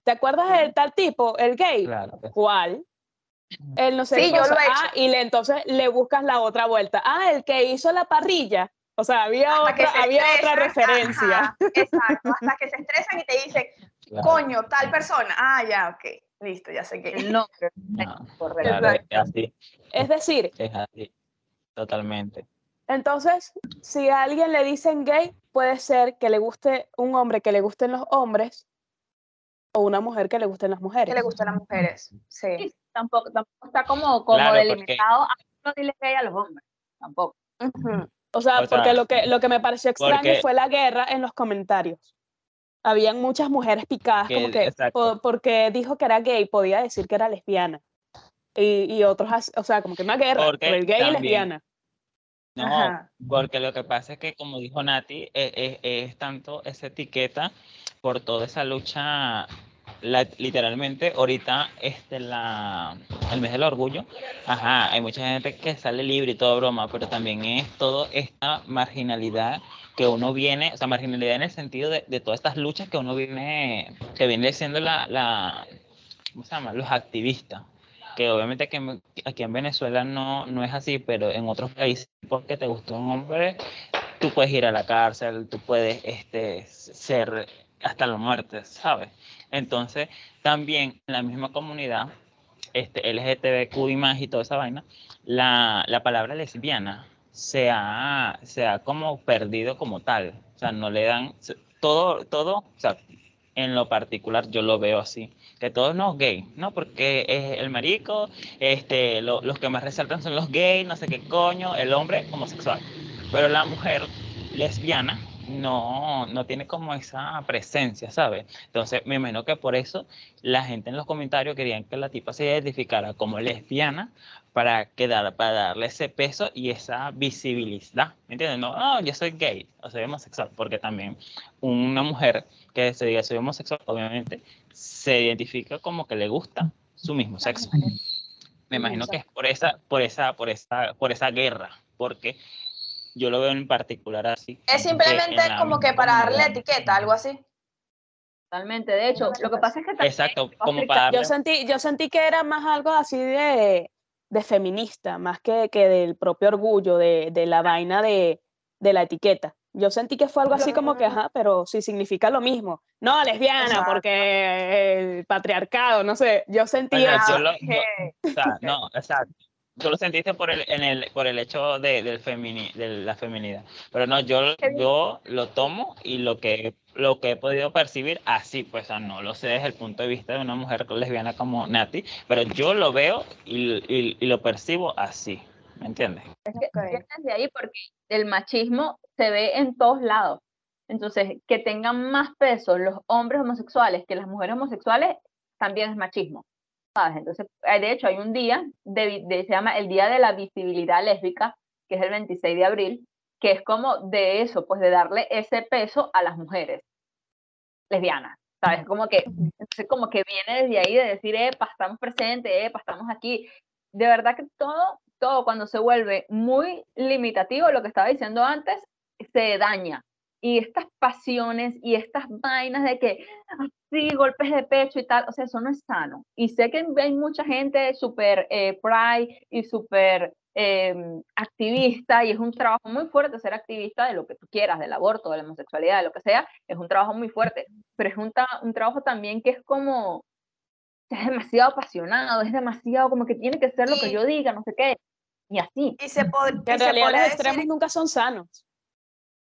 [SPEAKER 7] ¿Te acuerdas del tal tipo, el gay?
[SPEAKER 1] Claro.
[SPEAKER 7] ¿Cuál? El no sé
[SPEAKER 6] Sí,
[SPEAKER 7] qué
[SPEAKER 6] yo lo he
[SPEAKER 7] Ah, y le, entonces le buscas la otra vuelta. Ah, el que hizo la parrilla. O sea, había
[SPEAKER 6] Hasta
[SPEAKER 7] otra,
[SPEAKER 6] se
[SPEAKER 7] había otra referencia.
[SPEAKER 6] ajá, exacto, hasta que se estresan y te dicen,
[SPEAKER 1] Claro.
[SPEAKER 6] coño, tal persona. Ah, ya, ok, listo, ya sé que.
[SPEAKER 5] el nombre,
[SPEAKER 1] No, claro, es así,
[SPEAKER 7] Es decir,
[SPEAKER 1] es así. Totalmente.
[SPEAKER 7] Entonces, si a alguien le dicen gay, puede ser que le guste un hombre que le gusten los hombres o una mujer que le gusten las mujeres.
[SPEAKER 6] Que le gustan las mujeres. Sí.
[SPEAKER 5] Tampoco, tampoco está como, como
[SPEAKER 1] Claro, porque-
[SPEAKER 5] delimitado a no dile gay a los hombres. Tampoco.
[SPEAKER 7] O sea,
[SPEAKER 1] O sea,
[SPEAKER 7] porque lo que, lo que me pareció extraño
[SPEAKER 1] porque-
[SPEAKER 7] fue la guerra en los comentarios. Habían muchas mujeres picadas, como
[SPEAKER 1] Que-
[SPEAKER 7] que porque dijo que era gay, podía decir que era lesbiana. Y, y otros, o sea, como que una guerra
[SPEAKER 1] Porque
[SPEAKER 7] por el gay y lesbiana.
[SPEAKER 1] No,
[SPEAKER 6] Ajá.
[SPEAKER 1] porque lo que pasa es que, como dijo Nati, e- e- es, tanto esa etiqueta por toda esa lucha, literalmente, ahorita, este, la, el mes del orgullo, ajá, hay mucha gente que sale libre y todo broma, pero también es toda esta marginalidad que uno viene, o sea, marginalidad en el sentido de, de todas estas luchas que uno viene, que viene siendo la, la, ¿cómo se llama? Los activistas que obviamente aquí en, aquí en Venezuela no, no es así, pero en otros países, porque te gustó un hombre, tú puedes ir a la cárcel, tú puedes este, ser hasta la muerte, ¿sabes? Entonces, también en la misma comunidad, este, LGTBQ y más y toda esa vaina, la, la palabra lesbiana se ha, se ha como perdido como tal. O sea, no le dan todo, todo, o sea, en lo particular yo lo veo así, que todos no gay, ¿no? Porque es el marico, este, lo- los que más resaltan son los gays, no sé qué coño, el hombre homosexual. Pero la mujer lesbiana no, no tiene como esa presencia, ¿sabes? Entonces, me imagino que por eso la gente en los comentarios querían que la tipa se identificara como lesbiana para quedar, para darle ese peso y esa visibilidad, ¿me entiendes? No, no, yo soy gay o soy homosexual, porque también una mujer que se diga soy homosexual, obviamente, se identifica como que le gusta su mismo sexo. Me imagino que es por esa, por esa, por esa, por esa guerra, porque yo lo veo en particular así.
[SPEAKER 6] Es
[SPEAKER 1] que
[SPEAKER 6] simplemente
[SPEAKER 1] en la
[SPEAKER 6] como que para darle etiqueta, algo así.
[SPEAKER 5] Totalmente. De hecho, lo que pasa es que también
[SPEAKER 1] Exacto, como para darle
[SPEAKER 7] Yo sentí, yo sentí que era más algo así de, de feminista, más que, que del propio orgullo, de, de la vaina de, de la etiqueta. Yo sentí que fue algo así como que, ajá, pero sí significa lo mismo. No, lesbiana,
[SPEAKER 6] Exacto.
[SPEAKER 7] porque el patriarcado, no sé, yo sentí
[SPEAKER 1] Bueno,
[SPEAKER 7] eso.
[SPEAKER 1] yo lo- yo- o sea, no, exacto. Tú lo sentiste por el, en el, por el hecho de, del femini, de la feminidad. Pero no, yo, yo lo tomo y lo que, lo que he podido percibir así, pues, no lo sé desde el punto de vista de una mujer lesbiana como Nati, pero yo lo veo y, y- y lo percibo así. ¿Me entiendes?
[SPEAKER 5] Es que
[SPEAKER 6] Ok.
[SPEAKER 5] viene desde ahí porque el machismo se ve en todos lados. Entonces, que tengan más peso los hombres homosexuales que las mujeres homosexuales también es machismo. Entonces, eh, de hecho, hay un día, de, vi- de- se llama el Día de la Visibilidad Lésbica, que es el 26 de abril, que es como de eso, pues de darle ese peso a las mujeres lesbianas. ¿Sabes? Como que, como que viene desde ahí de decir, epa, estamos presentes, epa, estamos aquí. De verdad que todo, todo cuando se vuelve muy limitativo, lo que estaba diciendo antes, se daña. Y estas pasiones y estas vainas de que así, golpes de pecho y tal, o sea, eso no es sano. Y sé que hay mucha gente súper eh, pride y súper eh, activista, y es un trabajo muy fuerte ser activista de lo que tú quieras, del aborto, de la homosexualidad, de lo que sea, es un trabajo muy fuerte, pero es un, tra- un trabajo también que es como, es demasiado apasionado, es demasiado como que tiene que ser lo que yo diga, no sé qué, y así.
[SPEAKER 6] Y se, pod-
[SPEAKER 7] Que
[SPEAKER 6] y
[SPEAKER 7] en
[SPEAKER 6] se
[SPEAKER 7] realidad los extremos nunca son sanos.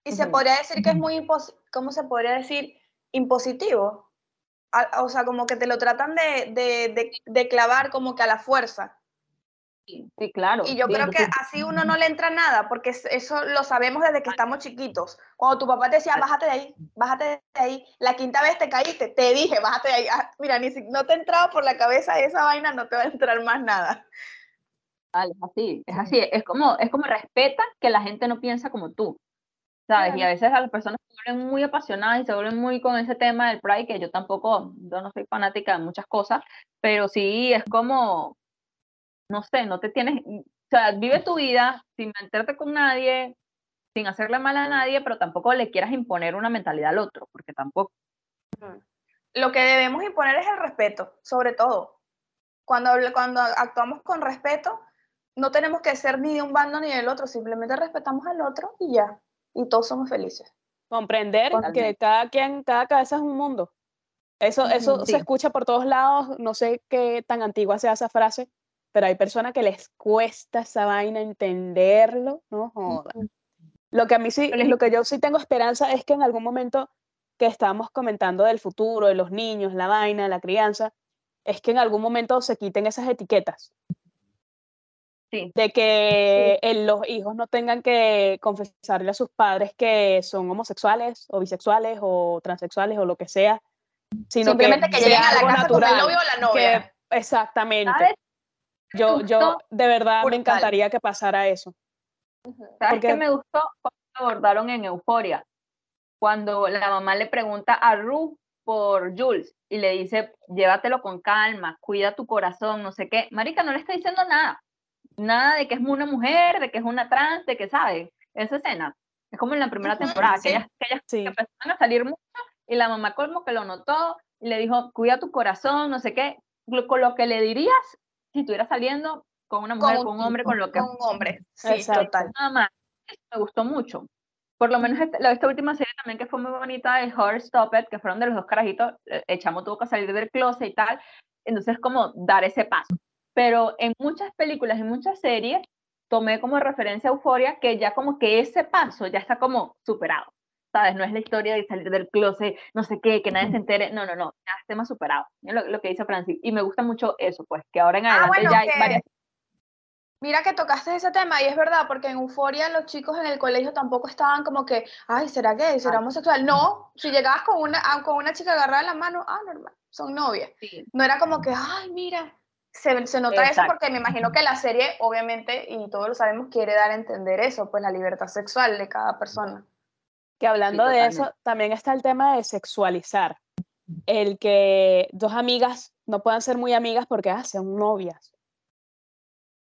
[SPEAKER 6] Y se podría decir que es muy, impos- ¿cómo se podría decir? Impositivo. A- o sea, como que te lo tratan de, de, de, de clavar como que a la fuerza.
[SPEAKER 5] Sí, sí, claro.
[SPEAKER 6] Y yo
[SPEAKER 5] sí,
[SPEAKER 6] creo que
[SPEAKER 5] entonces-
[SPEAKER 6] así uno no le entra nada, porque es- eso lo sabemos desde que estamos chiquitos. Cuando tu papá te decía, bájate de ahí, bájate de ahí, la quinta vez te caíste, te dije, bájate de ahí. Ah, mira, ni si no te entraba por la cabeza esa vaina, no te va a entrar más nada.
[SPEAKER 5] Vale, es así, es así, es como, es como respeta que la gente no piensa como tú, ¿sabes? Y a veces a las personas se vuelven muy apasionadas y se vuelven muy con ese tema del Pride, que yo tampoco, yo no soy fanática de muchas cosas, pero sí es como, no sé, no te tienes, o sea, vive tu vida sin meterte con nadie, sin hacerle mal a nadie, pero tampoco le quieras imponer una mentalidad al otro, porque tampoco.
[SPEAKER 6] Lo que debemos imponer es el respeto, sobre todo. Cuando, cuando actuamos con respeto, no tenemos que ser ni de un bando ni del otro, simplemente respetamos al otro y ya. Y todos somos felices.
[SPEAKER 7] Comprender que cada quien, cada cabeza es un mundo. Eso, eso se escucha por todos lados, no sé qué tan antigua sea esa frase, pero hay personas que les cuesta esa vaina entenderlo, no joda. Lo que a mí sí, lo que yo sí tengo esperanza es que en algún momento que estamos comentando del futuro, de los niños, la vaina, la crianza, es que en algún momento se quiten esas etiquetas.
[SPEAKER 5] Sí.
[SPEAKER 7] De que el- los hijos no tengan que confesarle a sus padres que son homosexuales o bisexuales o transexuales o lo que sea, sino
[SPEAKER 6] Simplemente que, lleguen a la casa con el
[SPEAKER 7] natural,
[SPEAKER 6] novio o la novia.
[SPEAKER 7] que- exactamente.
[SPEAKER 5] ¿Sabes?
[SPEAKER 7] Yo, yo de verdad me encantaría que pasara eso.
[SPEAKER 5] ¿Sabes
[SPEAKER 7] Porque-
[SPEAKER 5] qué me gustó? Cuando abordaron en Euforia. Cuando la mamá le pregunta a Ru por Jules y le dice, llévatelo con calma, cuida tu corazón, no sé qué. Marica no le está diciendo nada. Nada de que es una mujer, de que es una trans, de que sabe. Esa escena. Es como en la primera temporada, que
[SPEAKER 6] sí.
[SPEAKER 5] ellas, que ellas
[SPEAKER 7] Sí.
[SPEAKER 5] empezaron a salir mucho y la mamá como que lo notó y le dijo, cuida tu corazón, no sé qué. Con lo que le dirías si estuviera saliendo con una mujer, con un, hombre, con lo que
[SPEAKER 6] con un hombre. Sí,
[SPEAKER 7] Exacto.
[SPEAKER 6] total.
[SPEAKER 5] nada más. Eso me gustó mucho. Por lo menos esta, esta última serie también que fue muy bonita de Her Stop It, que fueron de los dos carajitos, eh, el chamo tuvo que salir del closet y tal, entonces como dar ese paso. Pero en muchas películas y muchas series tomé como referencia Euforia que ya como que ese paso ya está como superado, ¿sabes? No es la historia de salir del closet, no sé qué, que nadie se entere, no, no, no, ya es tema superado, lo, lo que dice Francis, y me gusta mucho eso, pues, que ahora en
[SPEAKER 6] Ah,
[SPEAKER 5] adelante
[SPEAKER 6] bueno,
[SPEAKER 5] ya hay
[SPEAKER 6] que-
[SPEAKER 5] varias
[SPEAKER 6] Mira que tocaste ese tema y es verdad, porque en Euforia los chicos en el colegio tampoco estaban como que, ay, ¿será gay? ¿Será
[SPEAKER 5] Ah.
[SPEAKER 6] homosexual? No, si llegabas con una, ah, con una chica agarrada en la mano, ah, normal, son novias.
[SPEAKER 5] sí,
[SPEAKER 6] No era como que, ay, mira, se, se nota eso
[SPEAKER 5] Exacto.
[SPEAKER 6] porque me imagino que la serie, obviamente, y todos lo sabemos, quiere dar a entender eso, pues la libertad sexual de cada persona.
[SPEAKER 7] Que hablando de eso, también está el tema de sexualizar. El que dos amigas no puedan ser muy amigas porque ah, son novias.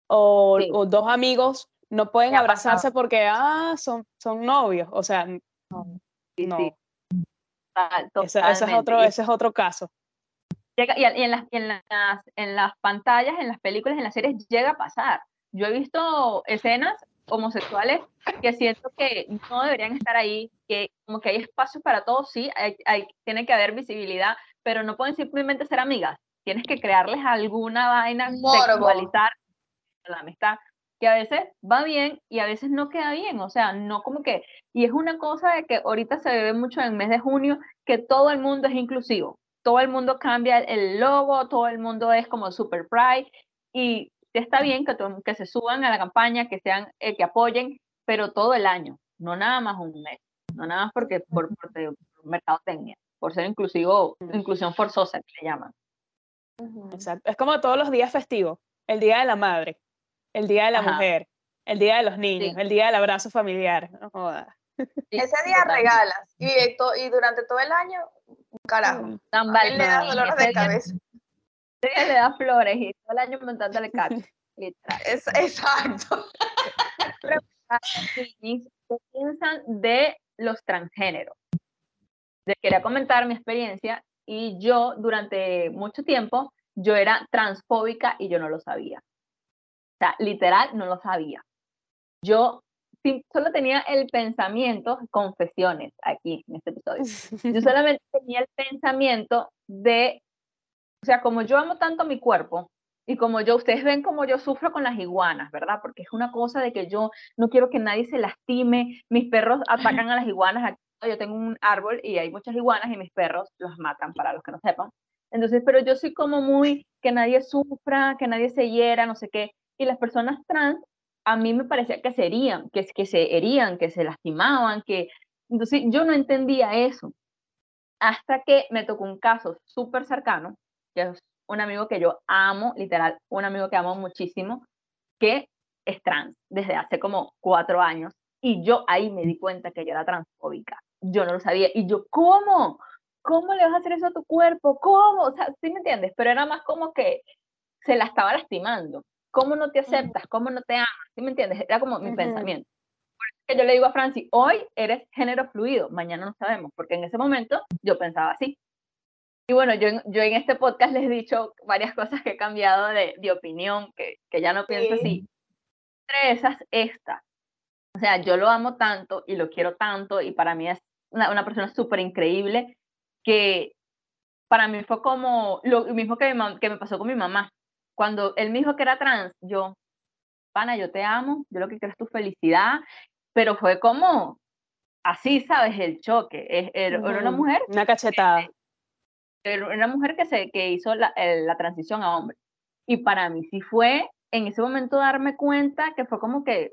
[SPEAKER 7] O,
[SPEAKER 5] Sí.
[SPEAKER 7] o dos amigos no pueden abrazarse porque ah, son, son novios. O sea,
[SPEAKER 5] sí,
[SPEAKER 7] no.
[SPEAKER 5] sí. Total-
[SPEAKER 7] Ese, ese es otro, ese es otro caso.
[SPEAKER 5] Llega- y, en, las, en, las, en las pantallas, en las películas, en las series, llega a pasar. Yo he visto escenas homosexuales que siento que no deberían estar ahí, que como que hay espacio para todos, sí, hay, hay- tiene que haber visibilidad, pero no pueden simplemente ser amigas. Tienes que crearles alguna vaina,
[SPEAKER 6] Morbo.
[SPEAKER 5] sexualizar la amistad, que a veces va bien y a veces no queda bien, o sea, no como que, y es una cosa de que ahorita se ve mucho en el mes de junio, que todo el mundo es inclusivo, todo el mundo cambia el- logo, todo el mundo es como super pride, y está bien que, se suban a la campaña, que sean, eh, que apoyen, pero todo el año, no nada más un mes, no nada más porque por, por, por mercadotecnia, por ser inclusivo, inclusión forzosa que le llaman.
[SPEAKER 7] Exacto. Es como todos los días festivos. El día de la madre, el día de la
[SPEAKER 5] Ajá.
[SPEAKER 7] mujer, el día de los niños,
[SPEAKER 5] Sí.
[SPEAKER 7] el día del abrazo familiar. No joda.
[SPEAKER 5] Sí,
[SPEAKER 6] Ese día
[SPEAKER 5] totalmente.
[SPEAKER 6] regalas y durante todo el año, un carajo.
[SPEAKER 7] Mm,
[SPEAKER 5] Dan
[SPEAKER 6] A mí le da dolor de cabeza.
[SPEAKER 5] día le da flores y todo el año montándole literal.
[SPEAKER 6] Es, exacto.
[SPEAKER 5] ¿Qué piensan de los transgéneros? Les quería comentar mi experiencia y yo durante mucho tiempo yo era transfóbica y yo no lo sabía. O sea, literal no lo sabía. Yo solo tenía el pensamiento, confesiones aquí en este episodio. Yo solamente tenía el pensamiento de, o sea, como yo amo tanto mi cuerpo y como yo, ustedes ven como yo sufro con las iguanas, ¿verdad? Porque es una cosa de que yo no quiero que nadie se lastime, mis perros atacan a las iguanas, aquí yo tengo un árbol y hay muchas iguanas y mis perros los matan, para los que no sepan. Entonces, pero yo soy como muy que nadie sufra, que nadie se hiera, no sé qué. Y las personas trans, a mí me parecía que se herían, que, que se herían, que se lastimaban, que... Entonces, yo no entendía eso. Hasta que me tocó un caso súper cercano, que es un amigo que yo amo, literal, un amigo que amo muchísimo, que es trans desde hace como cuatro años. Y yo ahí me di cuenta que yo era transfóbica. Yo no lo sabía. Y yo, ¿cómo? ¿Cómo le vas a hacer eso a tu cuerpo? ¿Cómo? O sea, ¿sí me entiendes? Pero era más como que se la estaba lastimando. ¿Cómo no te aceptas? ¿Cómo no te amas? ¿Sí me entiendes? Era como mi
[SPEAKER 7] Ujú.
[SPEAKER 5] pensamiento. Por eso que yo le digo a Franci, hoy eres género fluido, mañana no sabemos, porque en ese momento yo pensaba así. Y bueno, yo, yo en este podcast les he dicho varias cosas que he cambiado de, de opinión, que, que ya no pienso
[SPEAKER 6] Sí.
[SPEAKER 5] así. Entre esas, esta. O sea, yo lo amo tanto y lo quiero tanto y para mí es una, una persona súper increíble que para mí fue como lo mismo que, mi que me pasó con mi mamá. Cuando él me dijo que era trans, yo, pana, yo te amo, yo lo que quiero es tu felicidad, pero fue como así, ¿sabes? El choque. Era era una mujer
[SPEAKER 7] Una cachetada.
[SPEAKER 5] era una mujer que, se, que hizo la, la transición a hombre. Y para mí sí fue en ese momento darme cuenta que fue como que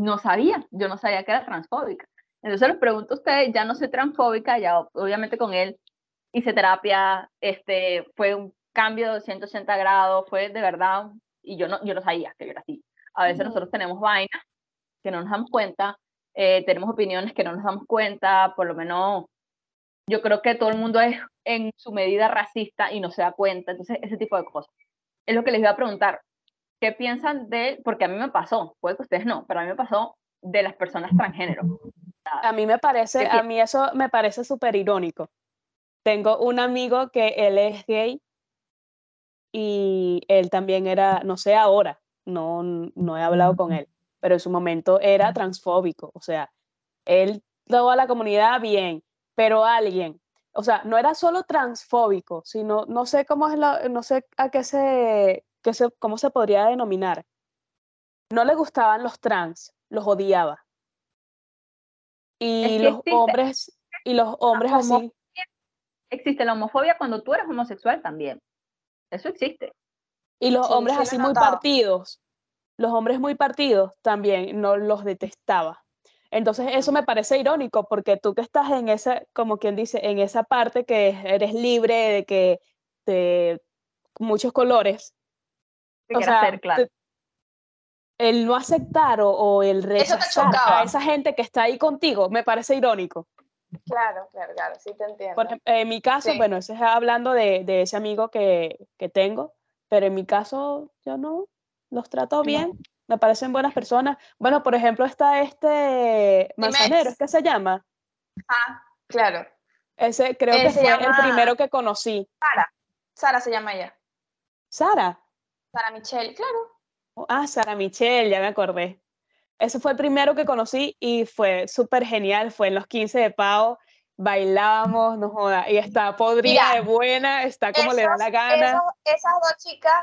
[SPEAKER 5] no sabía, yo no sabía que era transfóbica. Entonces les pregunto a ustedes, ya no soy transfóbica, ya obviamente con él hice terapia, este, fue un cambio de 180 grados, fue de verdad, y yo no, yo no sabía que yo era así. A veces
[SPEAKER 6] Ujú.
[SPEAKER 5] nosotros tenemos vainas que no nos damos cuenta, eh, tenemos opiniones que no nos damos cuenta, por lo menos yo creo que todo el mundo es en su medida racista y no se da cuenta, entonces ese tipo de cosas. Es lo que les iba a preguntar, ¿qué piensan de, porque a mí me pasó, puede que ustedes no, pero a mí me pasó de las personas transgénero?
[SPEAKER 7] A mí me parece,
[SPEAKER 5] ¿Qué
[SPEAKER 7] a mí eso me parece súper irónico. Tengo un amigo que él es gay y él también era, no sé ahora, no, no he hablado con él, pero en su momento era transfóbico. O sea, él toda la comunidad bien, pero alguien, o sea, no era solo transfóbico, sino, no sé cómo es la, no sé a qué se, qué se, cómo se podría denominar. No le gustaban los trans, los odiaba. Y
[SPEAKER 5] que
[SPEAKER 7] los
[SPEAKER 5] existe
[SPEAKER 7] hombres, y los hombres así,
[SPEAKER 5] Existe la homofobia cuando tú eres homosexual también. Eso existe.
[SPEAKER 7] y los
[SPEAKER 6] Sí,
[SPEAKER 7] hombres
[SPEAKER 6] sí
[SPEAKER 7] así muy partidos, los hombres muy partidos también no los detestaba. Entonces eso me parece irónico porque tú que estás en esa, como quien dice, en esa parte que eres libre de que de muchos colores, o sea,
[SPEAKER 5] claro.
[SPEAKER 7] te- el no aceptar o, o el rechazar a esa gente que está ahí contigo me parece irónico.
[SPEAKER 6] Claro, claro, claro, sí te entiendo.
[SPEAKER 7] Por ejem- en mi caso,
[SPEAKER 6] Sí.
[SPEAKER 7] bueno, eso es hablando de, de ese amigo que, que tengo, pero en mi caso yo no los trato bien, me parecen buenas personas. Bueno, por ejemplo, está este Manzanero, ¿es que se llama?
[SPEAKER 6] Ah, claro.
[SPEAKER 7] Ese creo
[SPEAKER 6] Él
[SPEAKER 7] que fue el primero que conocí.
[SPEAKER 6] Sara se llama ella.
[SPEAKER 7] Sara.
[SPEAKER 6] Sara Michelle, claro.
[SPEAKER 7] Ah, Sara Michelle, ya me acordé. Ese fue el primero que conocí y fue súper genial. Fue en los 15 de Pau, bailábamos, no joda, y está podrida
[SPEAKER 6] Mira,
[SPEAKER 7] de buena, está como le da la gana.
[SPEAKER 6] esos- esas dos chicas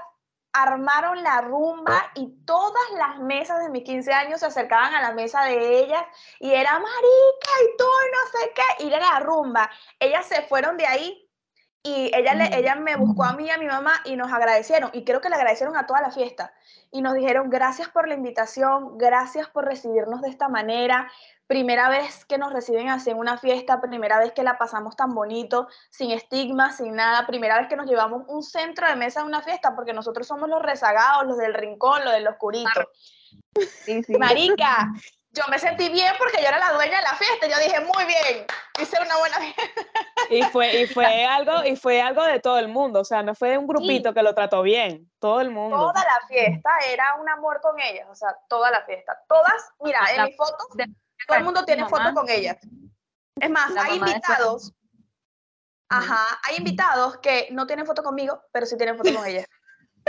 [SPEAKER 6] armaron la rumba y todas las mesas de mis 15 años se acercaban a la mesa de ellas y era marica y tú y no sé qué, y era la rumba. Ellas se fueron de ahí y ella, le,
[SPEAKER 7] Ujú.
[SPEAKER 6] ella me buscó a mí y a mi mamá y nos agradecieron y creo que le agradecieron a toda la fiesta y nos dijeron gracias por la invitación, gracias por recibirnos de esta manera. Primera vez que nos reciben así en una fiesta, primera vez que la pasamos tan bonito, sin estigmas, sin nada, primera vez que nos llevamos un centro de mesa a una fiesta, porque nosotros somos los rezagados, los del rincón, los del oscurito.
[SPEAKER 5] Sí, sí.
[SPEAKER 6] Marica, yo me sentí bien porque yo era la dueña de la fiesta. Yo dije, muy bien, hice una buena fiesta.
[SPEAKER 7] Y fue, y fue algo, y fue algo de todo el mundo, o sea, no fue un grupito que lo trató bien, todo el mundo.
[SPEAKER 6] Toda la fiesta era un amor con ellas, o sea, toda la fiesta. Todas, mira, en
[SPEAKER 5] La-
[SPEAKER 6] mis fotos,
[SPEAKER 5] de-
[SPEAKER 6] todo el mundo tiene
[SPEAKER 5] mamá-
[SPEAKER 6] fotos con ellas. Es más,
[SPEAKER 5] La
[SPEAKER 6] hay
[SPEAKER 5] de
[SPEAKER 6] invitados, ajá, hay invitados que no tienen foto conmigo, pero sí tienen foto con ellas.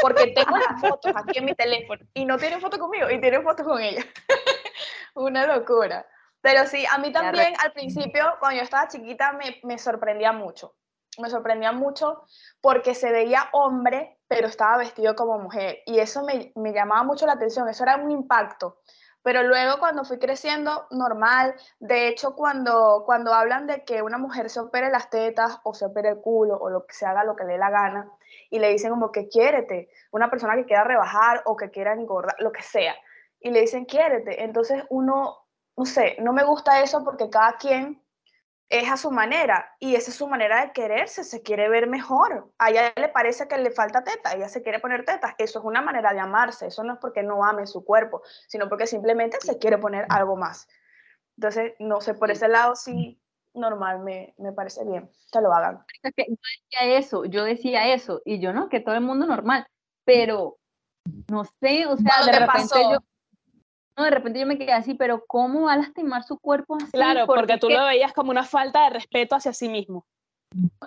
[SPEAKER 6] Porque tengo las fotos aquí en mi teléfono y no tienen foto conmigo y tienen fotos con ellas. Una locura. Pero sí, a mí también al principio, cuando yo estaba chiquita, me, me sorprendía mucho. Me sorprendía mucho porque se veía hombre, pero estaba vestido como mujer. Y eso me, me llamaba mucho la atención, eso era un impacto. Pero luego cuando fui creciendo, normal. De hecho, cuando, cuando hablan de que una mujer se opere las tetas o se opere el culo o lo que se haga lo que le dé la gana, y le dicen como que quiérete, una persona que quiera rebajar o que quiera engordar, lo que sea, y le dicen quiérete. Entonces uno, no sé, no me gusta eso porque cada quien es a su manera y esa es su manera de quererse, se quiere ver mejor. A ella le parece que le falta teta, ella se quiere poner tetas. Eso es una manera de amarse, eso no es porque no ame su cuerpo, sino porque simplemente se quiere poner algo más. Entonces, no sé, por ese lado sí, normal, me, me parece bien que lo hagan.
[SPEAKER 5] Es que yo decía eso, yo decía eso, y yo no, que todo el mundo normal, pero no sé, o sea,
[SPEAKER 6] ¿Cuándo
[SPEAKER 5] de
[SPEAKER 6] te
[SPEAKER 5] repente
[SPEAKER 6] pasó?
[SPEAKER 5] yo, no, de repente yo me quedé así, pero ¿cómo va a lastimar su cuerpo así?
[SPEAKER 7] Claro, porque tú lo veías como una falta de respeto hacia sí mismo.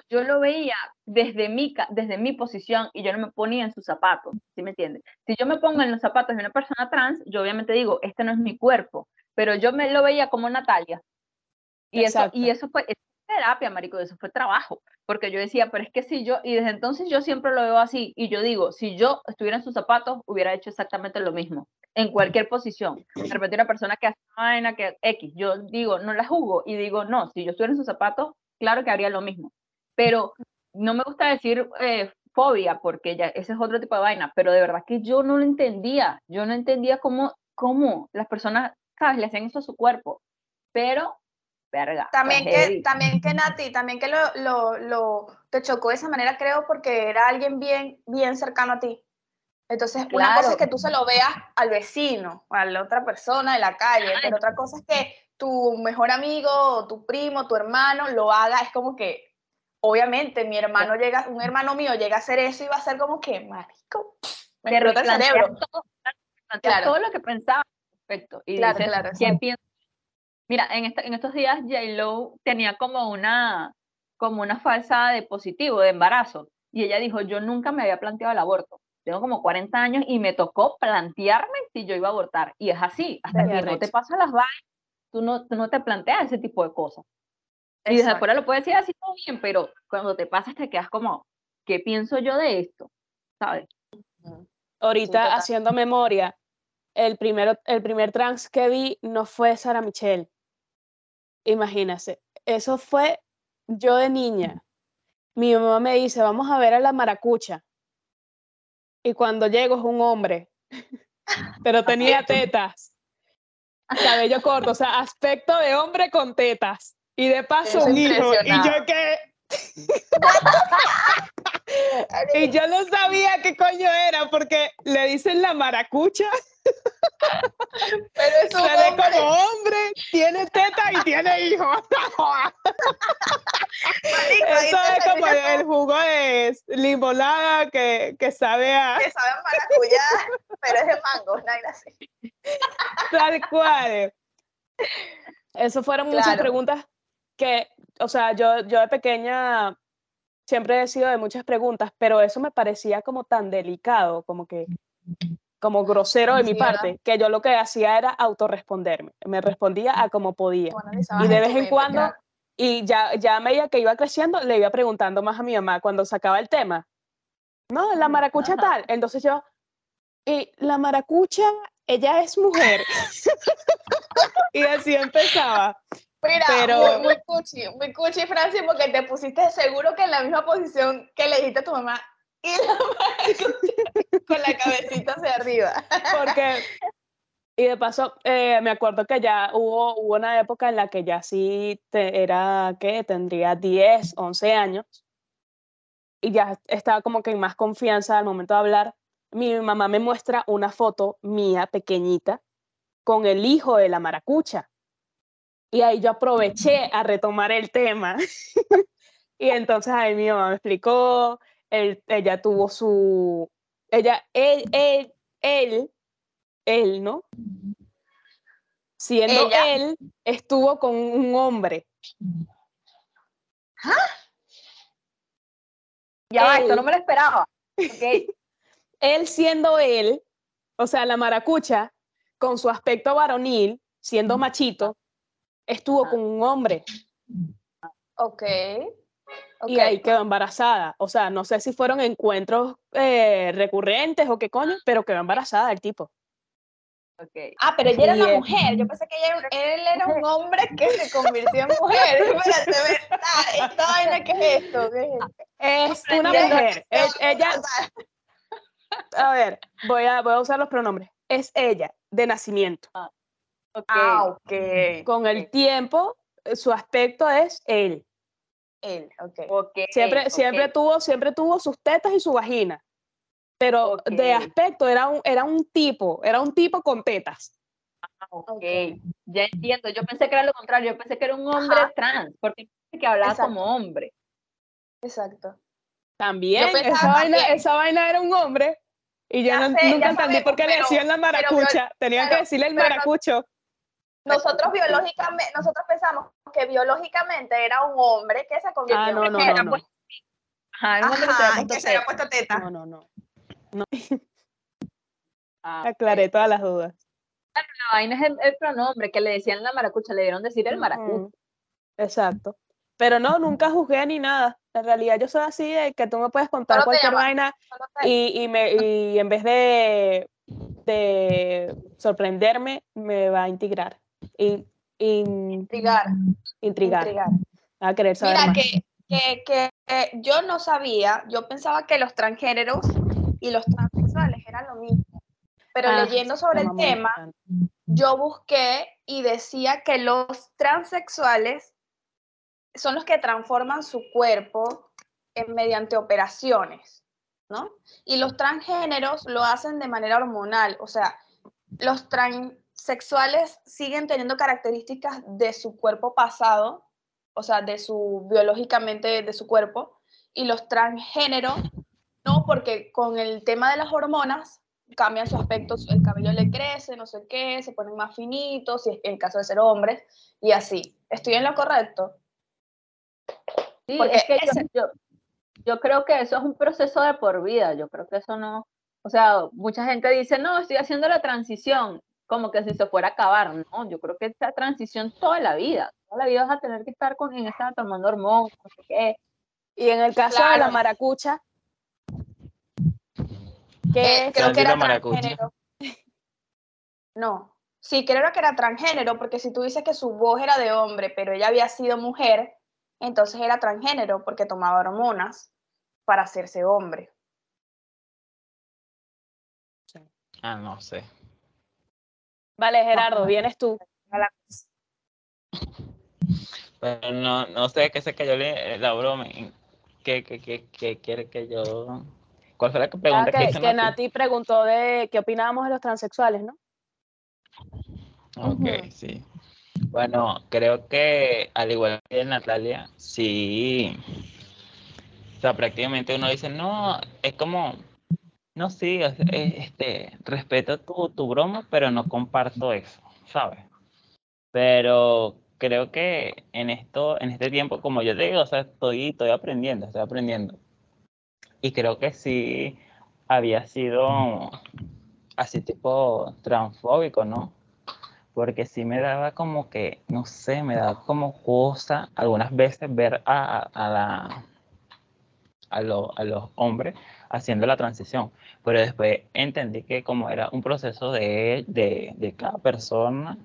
[SPEAKER 5] yo lo veía desde mi, ca- desde mi posición y yo no me ponía en sus zapatos, ¿sí me entiendes? Si yo me pongo en los zapatos de una persona trans, yo obviamente digo, este no es mi cuerpo, pero yo me lo veía como Natalia. Y eso, y eso fue, eso fue terapia, marico, eso fue trabajo, porque yo decía, pero es que si yo, y desde entonces yo siempre lo veo así, y yo digo, si yo estuviera en sus zapatos, hubiera hecho exactamente lo mismo, en cualquier posición. De repente una persona que hace vaina que X, yo digo, no la juzgo, y digo, no, si yo estuviera en sus zapatos, claro que haría lo mismo. Pero no me gusta decir eh, fobia, porque ya ese es otro tipo de vaina, pero de verdad que yo no lo entendía, yo no entendía cómo, cómo las personas, ¿sabes?, le hacían eso a su cuerpo, pero, verga.
[SPEAKER 6] También que, también que Nati, también que lo, lo, lo- te chocó de esa manera, creo, porque era alguien bien, bien cercano a ti. Entonces, una cosa es
[SPEAKER 5] Claro.
[SPEAKER 6] que tú se lo veas al vecino, a la otra persona de la calle, pero otra cosa es que tu mejor amigo, tu primo, tu hermano lo haga, es como que, obviamente, mi hermano llega, un hermano mío llega a hacer eso y va a ser como que, marico, me explota el cerebro.
[SPEAKER 5] todo,
[SPEAKER 6] Claro.
[SPEAKER 5] todo lo que pensaba al respecto, y
[SPEAKER 6] Claro,
[SPEAKER 5] dices,
[SPEAKER 6] claro,
[SPEAKER 5] ¿qué
[SPEAKER 6] exacto.
[SPEAKER 5] pienso? Mira, en, esta- en estos días J-Lo tenía como una, como una falsa de positivo, de embarazo, y ella dijo, yo nunca me había planteado el aborto. Tengo como 40 años y me tocó plantearme si yo iba a abortar. Y es así, hasta que no te pasan las vainas, tú no, tú no te planteas ese tipo de cosas. Y desde
[SPEAKER 6] Exacto.
[SPEAKER 5] afuera lo puedes decir así todo bien, pero cuando te pasas te quedas como, ¿qué pienso yo de esto? ¿Sabes?
[SPEAKER 7] Ahorita haciendo memoria, el, primero, el primer trans que vi no fue Sara Michelle. Imagínase, eso fue yo de niña. Mi mamá me dice, vamos a ver a la maracucha. Y cuando llego es un hombre, pero tenía tetas, cabello corto, o sea, aspecto de hombre con tetas. Y de paso un hijo. Y yo que... y yo no sabía qué coño era porque le dicen la maracucha.
[SPEAKER 6] Pero es un
[SPEAKER 7] Sale
[SPEAKER 6] hombre.
[SPEAKER 7] como hombre, tiene teta y tiene hijos. Eso es como el, jugo de limonada que, que sabe a
[SPEAKER 6] que saben maracuyá, pero es de mango, no hay así.
[SPEAKER 7] tal cual. Eso fueron muchas preguntas que, o sea, yo, yo de pequeña siempre he sido de muchas preguntas, pero eso me parecía como tan delicado, como que, como grosero de mi parte, que yo lo que hacía era autorresponderme. Me respondía a como podía. Y de vez en cuando, y ya, ya a medida que iba creciendo, le iba preguntando más a mi mamá cuando sacaba el tema. No, la maracucha tal. Entonces yo, y la maracucha, ella es mujer. y así empezaba.
[SPEAKER 6] Mira,
[SPEAKER 7] pero-
[SPEAKER 6] muy, muy cuchi, muy cuchi, Francis, porque te pusiste seguro que en la misma posición que le dijiste a tu mamá y la maracucha con la cabecita hacia arriba.
[SPEAKER 7] Porque, y de paso, eh, me acuerdo que ya hubo, hubo una época en la que ya sí te- era, que Tendría 10, 11 años. Y ya estaba como que en más confianza al momento de hablar. Mi mamá me muestra una foto mía pequeñita con el hijo de la maracucha. Y ahí yo aproveché a retomar el tema. y entonces ahí mi mamá me explicó, él- ella tuvo su, ella, él, él, él, él, ¿no? Siendo
[SPEAKER 6] Ella.
[SPEAKER 7] él, estuvo con un hombre.
[SPEAKER 5] Ya va, esto no me lo esperaba.
[SPEAKER 7] Él siendo él, o sea, la maracucha, con su aspecto varonil, siendo machito, estuvo
[SPEAKER 5] Ah.
[SPEAKER 7] con un hombre
[SPEAKER 6] Ok. ok.
[SPEAKER 7] y ahí quedó embarazada. O sea, no sé si fueron encuentros eh, recurrentes o qué coño, pero quedó embarazada el tipo.
[SPEAKER 5] ok.
[SPEAKER 6] Ah, pero ella era
[SPEAKER 7] Y
[SPEAKER 6] una
[SPEAKER 7] él-
[SPEAKER 6] mujer. Yo pensé que ella era- él era un hombre que se convirtió en mujer. Espérate. ¿Esta vaina qué es esto? ¿Qué es esto?
[SPEAKER 7] Es una mujer. es-
[SPEAKER 6] sea
[SPEAKER 7] ella, a ver, voy a, voy a usar los pronombres. Es ella, de nacimiento.
[SPEAKER 6] Ah, ok.
[SPEAKER 7] Con el tiempo, eh, su aspecto es él.
[SPEAKER 6] Él, ok.
[SPEAKER 5] ok,
[SPEAKER 7] Siempre, siempre, tuvo, siempre tuvo sus tetas y su vagina. Pero de aspecto era un, era un tipo, era un tipo con tetas.
[SPEAKER 5] Ok,
[SPEAKER 6] Ok.
[SPEAKER 5] ya entiendo. Yo pensé que era lo contrario. Yo pensé que era un hombre
[SPEAKER 6] Ajá.
[SPEAKER 5] trans, porque pensé que hablaba
[SPEAKER 6] Exacto.
[SPEAKER 5] como hombre.
[SPEAKER 6] Exacto.
[SPEAKER 7] También, esa, vaina,
[SPEAKER 6] también.
[SPEAKER 7] esa vaina era un hombre. Y yo
[SPEAKER 6] Ya
[SPEAKER 7] no-
[SPEAKER 6] sé,
[SPEAKER 7] nunca
[SPEAKER 6] ya
[SPEAKER 7] entendí por qué le decían la
[SPEAKER 6] pero
[SPEAKER 7] maracucha. Tenían
[SPEAKER 6] claro,
[SPEAKER 7] que decirle el maracucho.
[SPEAKER 6] Nosotros biológicamente, nosotros pensamos que biológicamente era un hombre que se convirtió
[SPEAKER 7] Ah,
[SPEAKER 6] en
[SPEAKER 7] no, no,
[SPEAKER 6] mujer.
[SPEAKER 7] no, no.
[SPEAKER 5] Ajá, que se
[SPEAKER 6] Ajá,
[SPEAKER 5] puesto
[SPEAKER 6] que se había
[SPEAKER 5] teta.
[SPEAKER 6] puesto teta.
[SPEAKER 7] No, no, no.
[SPEAKER 5] Ah,
[SPEAKER 7] Aclaré todas las dudas.
[SPEAKER 5] La vaina es el, el pronombre que le decían la maracucha, le dieron decir el maracucho.
[SPEAKER 7] Exacto. Pero no, nunca juzgué ni nada. En realidad yo soy así de que tú me puedes contar cualquier vaina y, y, me, y en vez de, de sorprenderme, me va a integrar. In-
[SPEAKER 6] Intrigar,
[SPEAKER 7] intrigar,
[SPEAKER 6] intrigar.
[SPEAKER 7] a querer saber
[SPEAKER 6] Mira,
[SPEAKER 7] más.
[SPEAKER 6] que, que, que eh, yo no sabía, yo pensaba que los transgéneros y los transexuales eran lo mismo. Pero
[SPEAKER 7] Ah,
[SPEAKER 6] leyendo sobre el
[SPEAKER 7] tema
[SPEAKER 6] yo busqué y decía que los transexuales son los que transforman su cuerpo en- mediante operaciones, ¿no? Y los transgéneros lo hacen de manera hormonal, o sea, los transexuales siguen teniendo características de su cuerpo pasado, o sea, de su biológicamente de su cuerpo, y los transgéneros no, porque con el tema de las hormonas cambian su aspecto, el cabello le crece, no sé qué, se ponen más finitos, si es en caso de ser hombres, y así. ¿Estoy en lo correcto?
[SPEAKER 5] Sí,
[SPEAKER 6] Porque
[SPEAKER 5] es que yo, yo creo que eso es un proceso de por vida, yo creo que eso no, o sea, mucha gente dice, no, estoy haciendo la transición, como que si se fuera a acabar, no, yo creo que esa transición toda la vida, toda la vida vas a tener que estar con, en esa tomando hormonas, no sé qué,
[SPEAKER 7] Y en el caso de la maracucha,
[SPEAKER 6] Eh,
[SPEAKER 7] que
[SPEAKER 6] creo que era
[SPEAKER 1] Maracucha.
[SPEAKER 6] transgénero. No, sí, creo que era transgénero, porque si tú dices que su voz era de hombre, pero ella había sido mujer, entonces era transgénero porque tomaba hormonas para hacerse hombre.
[SPEAKER 1] Ah, no sé.
[SPEAKER 7] Vale, Gerardo, vienes tú.
[SPEAKER 1] Pero no, no sé qué sé que yo le la broma. ¿Qué, qué, qué, qué quiere que yo.? ¿Cuál fue la pregunta
[SPEAKER 7] Ah,
[SPEAKER 1] que,
[SPEAKER 7] que,
[SPEAKER 1] hizo
[SPEAKER 7] que
[SPEAKER 1] Nati?
[SPEAKER 7] Preguntó de qué opinábamos de los transexuales, ¿no?
[SPEAKER 1] Ok, sí. Bueno, creo que al igual que Natalia, sí. O sea, prácticamente uno dice, no, es como, no, sí, este, respeto tu, tu broma, pero no comparto eso, ¿sabes? Pero creo que en esto, en este tiempo, como yo te digo, o sea, estoy, estoy aprendiendo, estoy aprendiendo. Y creo que sí había sido así tipo transfóbico, ¿no? Porque sí me daba como que, no sé, me daba como cosa algunas veces ver a, a la, a, lo- a los hombres haciendo la transición. Pero después entendí que como era un proceso de, de, de cada persona,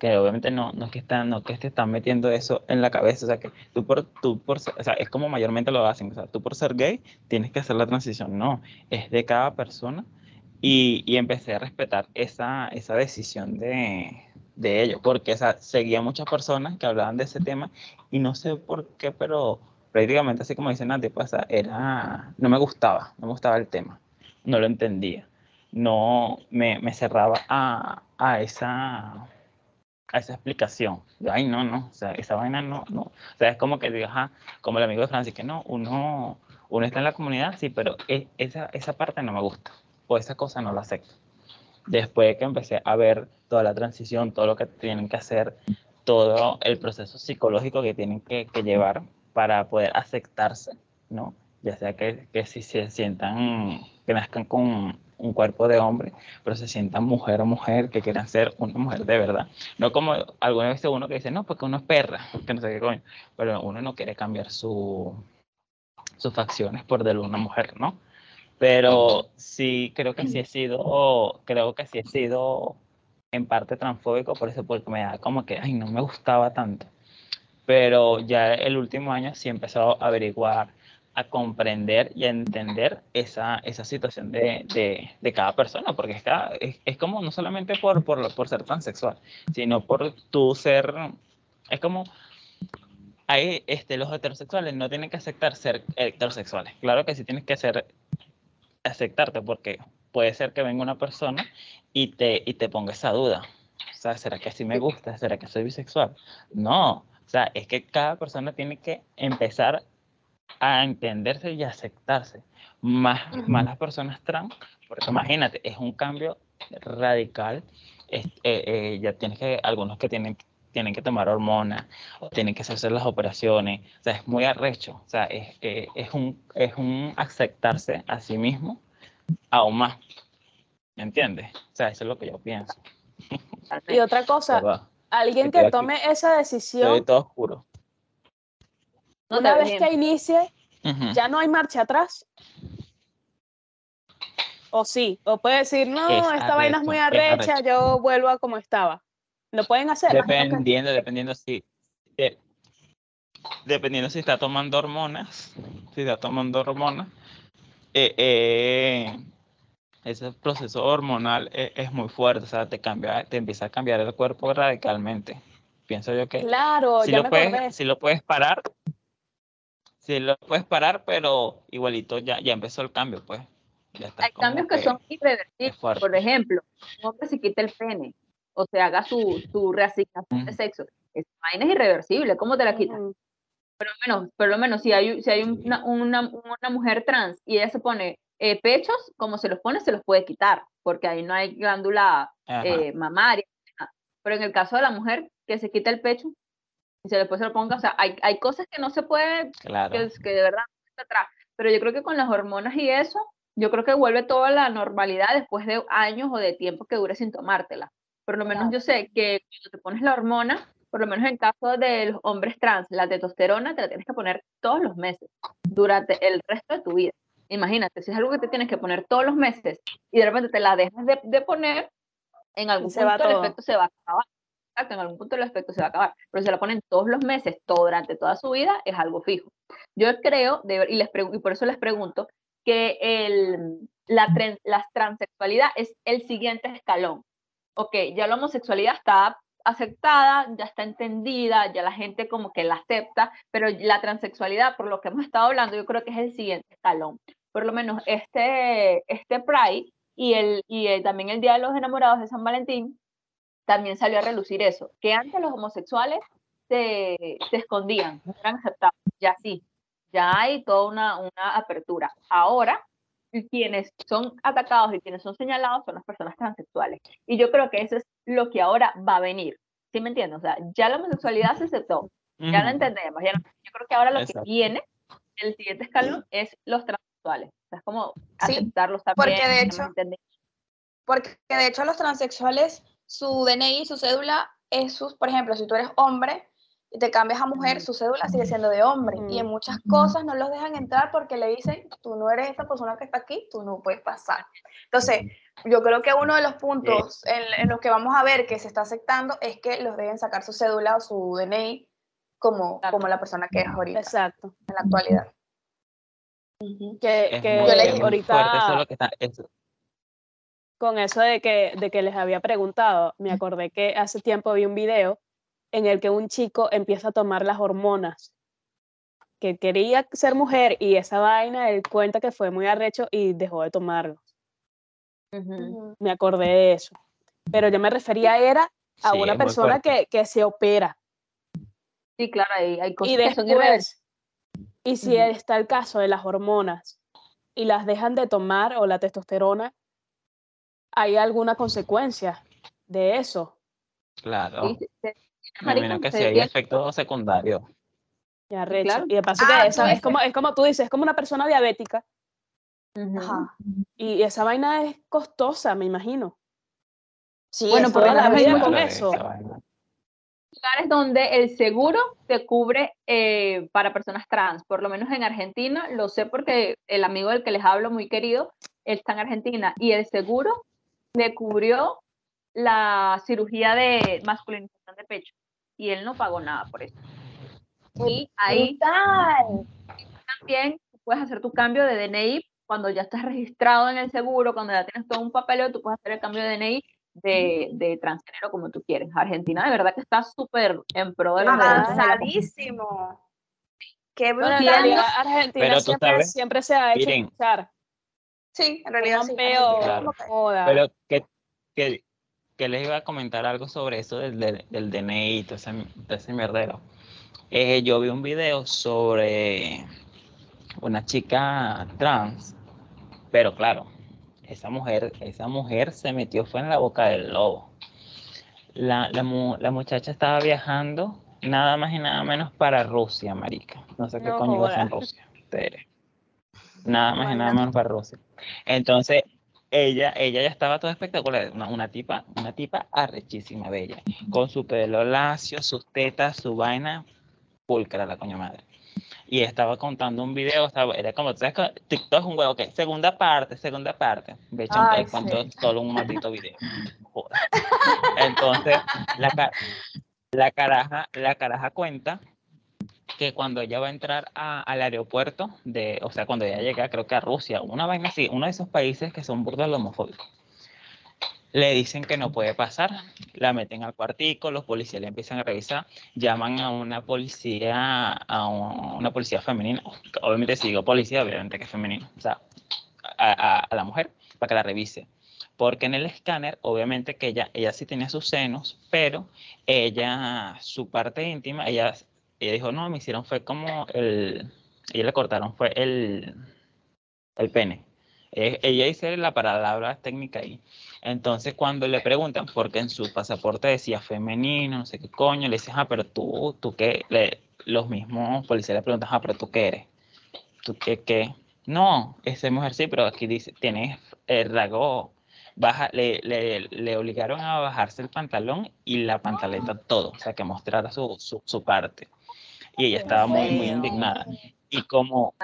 [SPEAKER 1] que obviamente no, no es que están, no que te están metiendo eso en la cabeza, o sea que tú por, tú por o sea, es como mayormente lo hacen, o sea, tú por ser gay tienes que hacer la transición, no, es de cada persona y, y empecé a respetar esa, esa decisión de, de ellos, porque o sea, seguía muchas personas que hablaban de ese tema y no sé por qué, pero prácticamente así como dice Nati, pues, o sea, era, no me gustaba, no me gustaba el tema, no lo entendía, no me, me cerraba a, a esa a esa explicación. Ay, no, no, o sea, esa vaina no, no. O sea, es como que digas, ajá, como el amigo de Francis, que no, uno, uno está en la comunidad, sí, pero e- esa, esa parte no me gusta, o esa cosa no la acepto. Después que empecé a ver toda la transición, todo lo que tienen que hacer, todo el proceso psicológico que tienen que, que llevar para poder aceptarse, ¿no? Ya sea que, que si se sientan, que nazcan con un cuerpo de hombre, pero se sientan mujer o mujer, que quieran ser una mujer de verdad. No como alguna vez uno que dice, no, porque uno es perra, que no sé qué coño, pero uno no quiere cambiar su, sus facciones por de una mujer, ¿no? Pero sí, creo que sí he sido, creo que sí he sido en parte transfóbico, por eso, porque me da como que, ay, no me gustaba tanto. Pero ya el último año sí he empezado a averiguar, a comprender y a entender esa, esa situación de, de, de cada persona, porque es, cada- es, es como no solamente por, por, por ser transexual, sino por tú ser, es como, hay, este, los heterosexuales no tienen que aceptar ser heterosexuales, claro que sí tienes que ser, aceptarte, porque puede ser que venga una persona y te, y te ponga esa duda, o sea, ¿será que así me gusta? ¿Será que soy bisexual? No, o sea, es que cada persona tiene que empezar a entenderse y aceptarse. Más, más las personas trans, porque imagínate, es un cambio radical. es- eh, eh, ya tienes que, algunos que tienen, tienen que tomar hormonas, o tienen que hacerse las operaciones, o sea, es muy arrecho, o sea, es, eh, es, un, es un aceptarse a sí mismo aún más. ¿Me entiendes? O sea, eso es lo que yo pienso.
[SPEAKER 7] Y otra cosa. alguien que
[SPEAKER 1] aquí.
[SPEAKER 7] tome esa
[SPEAKER 1] Estoy
[SPEAKER 7] decisión,
[SPEAKER 1] todo oscuro.
[SPEAKER 7] Una vez
[SPEAKER 5] bien.
[SPEAKER 7] que inicie, ya no hay marcha atrás. O sí, o puede decir, no,
[SPEAKER 1] Es
[SPEAKER 7] esta vaina es muy
[SPEAKER 1] es
[SPEAKER 7] arrecha, yo vuelvo a como estaba. Lo pueden hacer.
[SPEAKER 1] Dependiendo, dependiendo si. de- dependiendo si está tomando hormonas. Si está tomando hormonas. eh, eh, ese proceso hormonal e- es, muy fuerte. O sea, te cambia, te empieza a cambiar el cuerpo radicalmente. Pienso yo que
[SPEAKER 7] Claro,
[SPEAKER 1] si
[SPEAKER 7] ya
[SPEAKER 1] lo
[SPEAKER 7] me
[SPEAKER 1] puedes, si lo puedes parar. Si lo puedes parar, pero igualito ya, ya empezó el cambio, pues. Ya estás
[SPEAKER 5] Hay cambios que son irreversibles. Por ejemplo, un hombre se quita el pene o se haga su, su reasignación de sexo. Esa vaina es irreversible. ¿Cómo te la quitas? Lo menos, por lo menos si hay, si hay una, una, una mujer trans y ella se pone eh, pechos, como se los pone, se los puede quitar, porque ahí no hay glándula eh, mamaria. Pero en el caso de la mujer que se quita el pecho y se después se lo ponga, o sea, hay, hay cosas que no se puede,
[SPEAKER 1] Claro.
[SPEAKER 5] que, que de verdad no está atrás. Pero yo creo que con las hormonas y eso, yo creo que vuelve toda la normalidad después de años o de tiempo que dure sin tomártela. Por lo menos yo sé que cuando te pones la hormona, por lo menos en caso de los hombres trans, la testosterona te la tienes que poner todos los meses, durante el resto de tu vida. Imagínate, si es algo que te tienes que poner todos los meses y de repente te la dejas de, de poner, en algún
[SPEAKER 7] se
[SPEAKER 5] punto el efecto se va a acabar. Exacto, en algún punto el efecto se va a acabar. Pero si se la ponen todos los meses, todo durante toda su vida, es algo fijo. Yo creo, de y, les y por eso les pregunto, que el, la, la transexualidad es el siguiente escalón. Ok, ya la homosexualidad está aceptada, ya está entendida, ya la gente como que la acepta, pero la transexualidad, por lo que hemos estado hablando, yo creo que es el siguiente escalón. Por lo menos este, este Pride y, el, y el- también el Día de los Enamorados de San Valentín, también salió a relucir eso, que antes los homosexuales se, se escondían, no eran aceptados, ya sí, ya hay toda una, una apertura. Ahora, quienes son atacados y quienes son señalados son las personas transexuales. Y yo creo que eso es lo que ahora va a venir. ¿Sí me entiendes? O sea, ya la homosexualidad se aceptó, ya lo entendemos. ya lo- yo creo que ahora lo
[SPEAKER 1] Exacto.
[SPEAKER 5] que viene, el siguiente escalón, es los transexuales. O sea, es como
[SPEAKER 6] Sí,
[SPEAKER 5] aceptarlos
[SPEAKER 6] porque
[SPEAKER 5] también.
[SPEAKER 6] de
[SPEAKER 5] ya
[SPEAKER 6] hecho- Porque de hecho los transexuales, su DNI, su cédula es sus, por ejemplo, si tú eres hombre y te cambias a mujer, su cédula sigue siendo de hombre. Y en muchas cosas no los dejan entrar porque le dicen, tú no eres esta persona que está aquí, tú no puedes pasar. Entonces, yo creo que uno de los puntos en, en los que vamos a ver que se está aceptando es que los deben sacar su cédula o su DNI como, como la persona que es ahorita,
[SPEAKER 7] Exacto.
[SPEAKER 6] en la actualidad.
[SPEAKER 7] Que,
[SPEAKER 1] Es muy,
[SPEAKER 7] ahorita
[SPEAKER 1] fuerte eso es lo que está. eso-
[SPEAKER 7] con eso de que, de que les había preguntado, me acordé que hace tiempo vi un video en el que un chico empieza a tomar las hormonas, que quería ser mujer y esa vaina, él cuenta que fue muy arrecho y dejó de tomarlo. Me acordé de eso. Pero yo me refería era a
[SPEAKER 1] Sí,
[SPEAKER 7] una persona que, que se opera
[SPEAKER 5] Sí, claro, hay, hay cosas
[SPEAKER 7] y
[SPEAKER 5] que son
[SPEAKER 7] y si está el caso de las hormonas y las dejan de tomar o la testosterona, ¿hay alguna consecuencia de eso?
[SPEAKER 1] Claro.
[SPEAKER 5] Sí, sí, sí.
[SPEAKER 1] Me imagino
[SPEAKER 5] Marico,
[SPEAKER 1] que sí hay efectos secundarios.
[SPEAKER 7] Y arrecho.
[SPEAKER 5] claro.
[SPEAKER 7] Y de paso
[SPEAKER 6] Ah,
[SPEAKER 7] que esa, es, como, es como tú dices, es como una persona diabética.
[SPEAKER 6] Ajá.
[SPEAKER 7] y esa vaina es costosa, me imagino.
[SPEAKER 6] Sí,
[SPEAKER 5] Bueno, por
[SPEAKER 7] la
[SPEAKER 5] menos
[SPEAKER 7] vida con eso.
[SPEAKER 1] esa vaina.
[SPEAKER 5] Lugares donde el seguro te cubre eh, para personas trans. Por lo menos en Argentina, lo sé porque el amigo del que les hablo, muy querido, está en Argentina y el seguro le cubrió la cirugía de masculinización de pecho y él no pagó nada por eso. Y ahí
[SPEAKER 6] Brutal.
[SPEAKER 5] también puedes hacer tu cambio de DNI cuando ya estás registrado en el seguro, cuando ya tienes todo un papeleo, tú puedes hacer el cambio de DNI de, de transgénero como tú quieres. Argentina de verdad que está súper en pro de los
[SPEAKER 6] Avanzadísimo. Qué
[SPEAKER 7] Bueno,
[SPEAKER 6] brutal.
[SPEAKER 7] realidad Argentina
[SPEAKER 1] Pero tú
[SPEAKER 7] siempre,
[SPEAKER 1] sabes,
[SPEAKER 7] siempre se ha hecho
[SPEAKER 1] miren,
[SPEAKER 7] escuchar.
[SPEAKER 6] Sí, en realidad sí.
[SPEAKER 1] Claro. Pero que, que, que les iba a comentar algo sobre eso del, del, del DNI y todo ese, todo ese mierdero. Eh, yo vi un video sobre una chica trans, pero claro, esa mujer, esa mujer se metió fue en la boca del lobo. La, la, la muchacha estaba viajando nada más y nada menos para Rusia, marica. No sé qué
[SPEAKER 7] No
[SPEAKER 1] coño hacer en. Rusia. ustedes. Nada más y nada menos para Rusia. Entonces, ella, ella ya estaba toda espectacular, una, una tipa, una tipa arrechísima, bella, con su pelo lacio, sus tetas, su vaina, pulcra la coña madre. Y estaba contando un video, estaba, era como, ¿sabes? TikTok es un huevo, ok, segunda parte, segunda parte. Ve,
[SPEAKER 6] Ay,
[SPEAKER 1] cuento solo un maldito video. Joder. Entonces, la, la caraja, la caraja cuenta que cuando ella va a entrar a- al aeropuerto de, o sea, cuando ella llega, creo que a Rusia, una vaina así, uno de esos países que son burdos homofóbicos, le dicen que no puede pasar, la meten al cuartico, los policías le empiezan a revisar, llaman a una policía, a un- una policía femenina, obviamente si digo policía, obviamente que es femenino, o sea, a, la mujer para que la revise. Porque en el escáner, obviamente que ella, ella sí tenía sus senos, pero ella, su parte íntima, ella, ella dijo, no, me hicieron fue como el, ella le cortaron fue el, el pene. Eh, Ella dice la palabra técnica ahí. Entonces, cuando le preguntan, porque en su pasaporte decía femenino, no sé qué coño, le dicen, ah, pero tú, tú qué, le- los mismos policías le preguntan, ah, pero tú qué eres, tú qué, qué. No, esa mujer sí, pero aquí dice, tienes el rasgo, baja, le, le, le obligaron a bajarse el pantalón y la pantaleta todo, o sea, que mostrara su, su, su parte. Y ella estaba muy, muy indignada. Y como,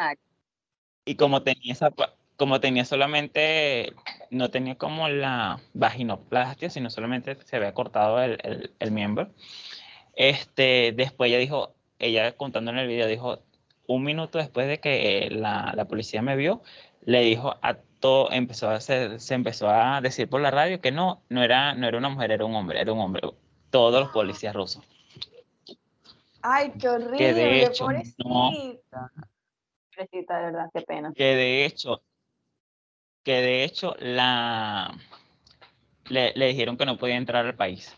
[SPEAKER 1] y como tenía esa, como tenía solamente, no tenía como la vaginoplastia, sino solamente se había cortado el, el, el miembro. Este, después ella dijo, ella contando en el video, dijo, un minuto después de que eh, la, la policía me vio, le dijo a todo, empezó a hacer, se empezó a decir por la radio que no, no era, no era una mujer, era un hombre, era un hombre. Todos los policías rusos.
[SPEAKER 6] Ay, qué horrible,
[SPEAKER 1] hecho, no.
[SPEAKER 6] pobrecita.
[SPEAKER 5] Pobrecita, de verdad, qué pena.
[SPEAKER 1] que de hecho, que de hecho la le, le dijeron que no podía entrar al país.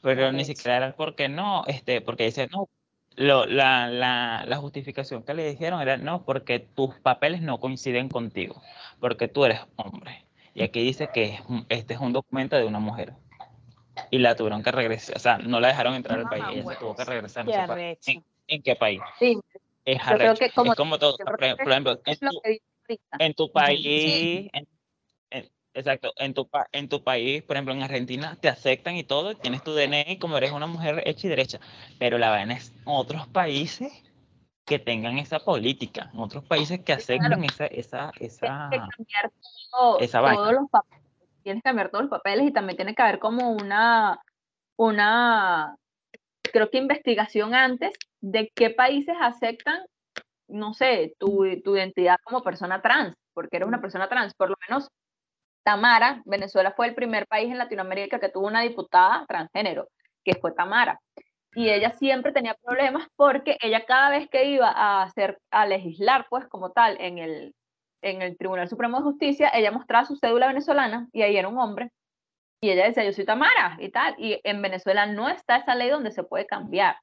[SPEAKER 1] Pero ni siquiera era porque no, este, porque dice, no, lo, la, la, la justificación que le dijeron era no, porque tus papeles no coinciden contigo, porque tú eres hombre. Y aquí dice que este es un documento de una mujer. Y la tuvieron que regresar, o sea, no la dejaron entrar al país, ella se tuvo que regresar. ¿En, en qué país?
[SPEAKER 5] Sí,
[SPEAKER 1] Es
[SPEAKER 5] Yo creo
[SPEAKER 1] arrecho.
[SPEAKER 5] que como-
[SPEAKER 1] es como todo. Por, ejemplo, en tu- en tu país, en- en- exacto, en tu, en tu país, por ejemplo, en Argentina, te aceptan y todo, tienes tu DNI como eres una mujer hecha y derecha, pero la vaina es otros países que tengan esa política, en otros países que
[SPEAKER 5] Sí, claro.
[SPEAKER 1] esa, esa,
[SPEAKER 5] Tienes
[SPEAKER 1] esa,
[SPEAKER 5] que cambiar todo-
[SPEAKER 1] esa vaina.
[SPEAKER 5] todos los papeles. Tienes que cambiar todos los papeles y también tiene que haber como una, una, creo que investigación antes de qué países aceptan, no sé, tu, tu identidad como persona trans, porque eres una persona trans. Por lo menos Tamara, Venezuela fue el primer país en Latinoamérica que tuvo una diputada transgénero, que fue Tamara. Y ella siempre tenía problemas porque ella cada vez que iba a hacer, a legislar, pues como tal, en el, en el Tribunal Supremo de Justicia, ella mostraba su cédula venezolana y ahí era un hombre. Y ella decía, yo soy Tamara y tal. Y en Venezuela no está esa ley donde se puede cambiar.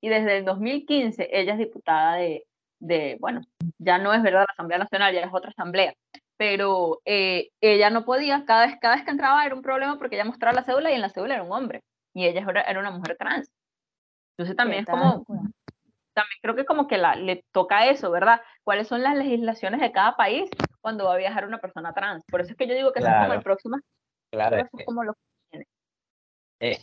[SPEAKER 5] Y desde el 2015 ella es diputada de, de bueno, ya no es verdad la Asamblea Nacional, ya es otra asamblea. Pero eh, ella no podía, cada vez, cada vez que entraba era un problema porque ella mostraba la cédula y en la cédula era un hombre. Y ella era, era una mujer trans. Entonces también es como, también creo que como que la, le toca eso, ¿verdad? ¿Cuáles son las legislaciones de cada país cuando va a viajar una persona trans? Por eso es que yo digo que eso es como el próximo,
[SPEAKER 1] claro,
[SPEAKER 5] eso es como lo
[SPEAKER 1] eh,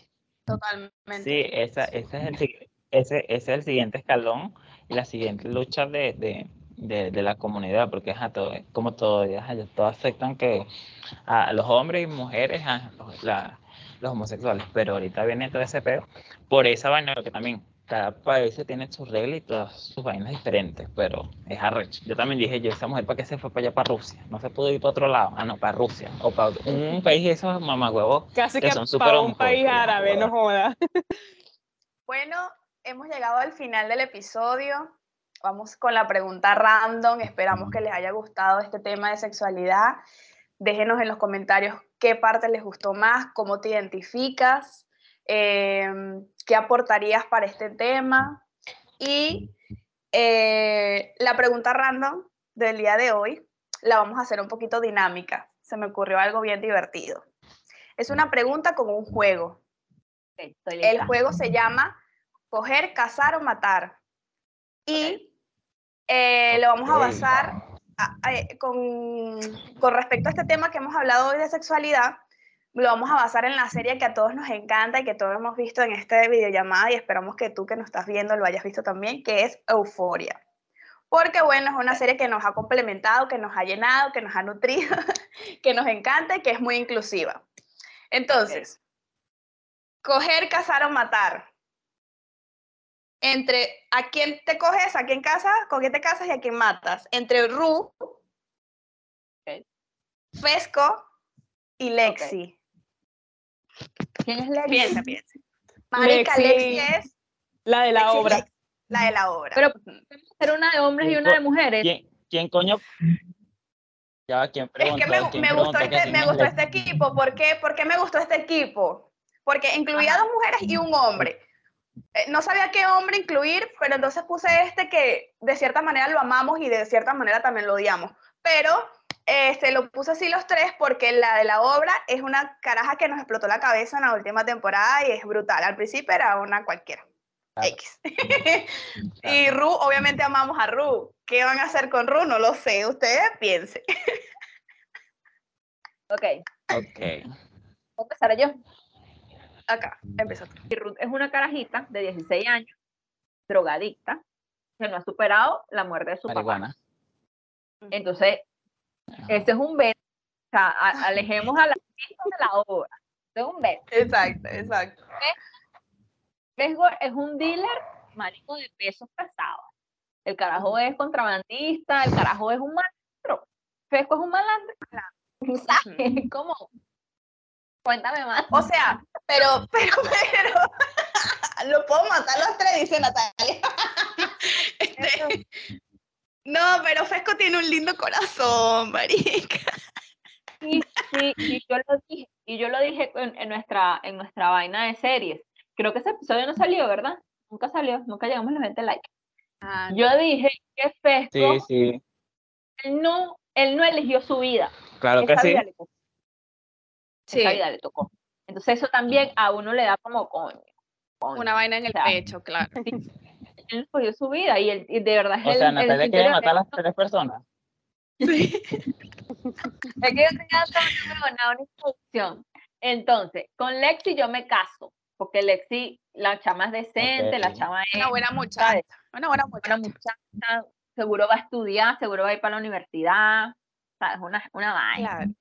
[SPEAKER 6] Totalmente.
[SPEAKER 1] sí, esa, ese, es el, ese, ese es el siguiente escalón y la siguiente lucha de, de, de, de la comunidad, porque ajá, todo, como todo, todos aceptan que a los hombres y mujeres, ajá, los, la- los homosexuales, pero ahorita viene todo ese pedo por esa vaina, que también cada país tiene sus reglas y todas sus vainas diferentes, pero es arrecho. Yo también dije, yo, esa mujer, ¿para qué se fue para allá, para Rusia? No se pudo ir para otro lado, ah, no, para Rusia, o para un país de esos mamagüevos
[SPEAKER 7] Casi
[SPEAKER 1] que
[SPEAKER 7] que
[SPEAKER 1] son
[SPEAKER 7] para un país árabe, no joda.
[SPEAKER 6] Bueno, hemos llegado al final del episodio. Vamos con la pregunta random. Esperamos que les haya gustado este tema de sexualidad. Déjenos en los comentarios qué parte les gustó más, cómo te identificas, em, qué aportarías para este tema. Y eh, la pregunta random del día de hoy la vamos a hacer un poquito dinámica. Se me ocurrió algo bien divertido. Es una pregunta como un juego. El juego se llama Coger, Cazar o Matar. Y eh, lo vamos a basar a- a- con, con respecto a este tema que hemos hablado hoy de sexualidad. lo vamos a basar en la serie que a todos nos encanta y que todos hemos visto en esta videollamada y esperamos que tú que nos estás viendo lo hayas visto también, que es Euforia. Porque bueno, es una serie que nos ha complementado, que nos ha llenado, que nos ha nutrido, que nos encanta y que es muy inclusiva. Entonces, coger, cazar o matar. Entre a quién te coges, a quién casas, con quién te casas y a quién matas. Entre Ru, Fesco y Lexi.
[SPEAKER 5] ¿Quién es Lexi?
[SPEAKER 6] Piensa, piensa. Marica,
[SPEAKER 7] Lexi.
[SPEAKER 6] Lexi es
[SPEAKER 7] La de la
[SPEAKER 6] Lexi
[SPEAKER 7] obra.
[SPEAKER 6] Lexi, la de la obra.
[SPEAKER 5] Pero podemos hacer una de hombres y una de mujeres.
[SPEAKER 1] ¿Quién, quién coño? Ya va, ¿quién
[SPEAKER 6] Es que me,
[SPEAKER 1] ¿Quién
[SPEAKER 6] me gustó, este, me gustó
[SPEAKER 1] Lexi?
[SPEAKER 6] este equipo. ¿Por qué? ¿Por qué me gustó este equipo? Porque incluía dos mujeres y un hombre. Eh, no sabía qué hombre incluir, pero entonces puse este que de cierta manera lo amamos y de cierta manera también lo odiamos. Pero este, lo puse así los tres porque la de la obra es una caraja que nos explotó la cabeza en la última temporada y es brutal. Al principio era una cualquiera.
[SPEAKER 1] Claro.
[SPEAKER 6] X. y Ru, obviamente amamos a Ru. ¿Qué van a hacer con Ru? No lo sé. Ustedes piensen.
[SPEAKER 5] Ok,
[SPEAKER 1] Ok.
[SPEAKER 5] ¿puedo empezar yo?
[SPEAKER 6] Acá, empezó.
[SPEAKER 5] Y Ruth es una carajita de 16 años, drogadicta, que no ha superado la muerte de su papá.
[SPEAKER 1] Marihuana.
[SPEAKER 5] Entonces, este es un veto. O sea, a- alejemos a la de la obra. Este es un veto.
[SPEAKER 6] Exacto, exacto.
[SPEAKER 5] Vesgo es un dealer marico de pesos pesados. El carajo es contrabandista, el carajo es un malandro. Fesco es un malandro. ¿Sabes? ¿Cómo? Cuéntame más.
[SPEAKER 6] O sea, pero, pero, pero, lo puedo matar los tres, dice Natalia. Este, no, pero Fesco tiene un lindo corazón, marica.
[SPEAKER 5] Sí, sí, y yo lo dije, y yo lo dije en, en nuestra, en nuestra vaina de series. Creo que ese episodio no salió, ¿verdad? Nunca salió, nunca llegamos a los 20 likes. Yo dije que Fesco,
[SPEAKER 1] Sí, sí.
[SPEAKER 5] él, no, él no eligió su vida.
[SPEAKER 1] Claro que
[SPEAKER 5] esa
[SPEAKER 1] sí.
[SPEAKER 5] vida le tocó.
[SPEAKER 6] Sí,
[SPEAKER 5] Esa vida le tocó. Entonces eso también a uno le da como coño. coño.
[SPEAKER 6] una vaina en el
[SPEAKER 5] O sea,
[SPEAKER 6] pecho, claro.
[SPEAKER 5] Él escogió su vida y, él, y de verdad es
[SPEAKER 1] O
[SPEAKER 5] el,
[SPEAKER 1] sea,
[SPEAKER 5] el
[SPEAKER 1] Natalia quiere matar a las tres personas.
[SPEAKER 5] Es que yo tenía toda una, introducción. Entonces, con Lexi yo me caso, porque Lexi, la chama es decente, la chama es
[SPEAKER 6] Una buena muchacha. Una buena
[SPEAKER 5] una
[SPEAKER 6] muchacha.
[SPEAKER 5] muchacha, seguro va a estudiar, seguro va a ir para la universidad, ¿sabes? Una, una vaina.
[SPEAKER 6] Claro.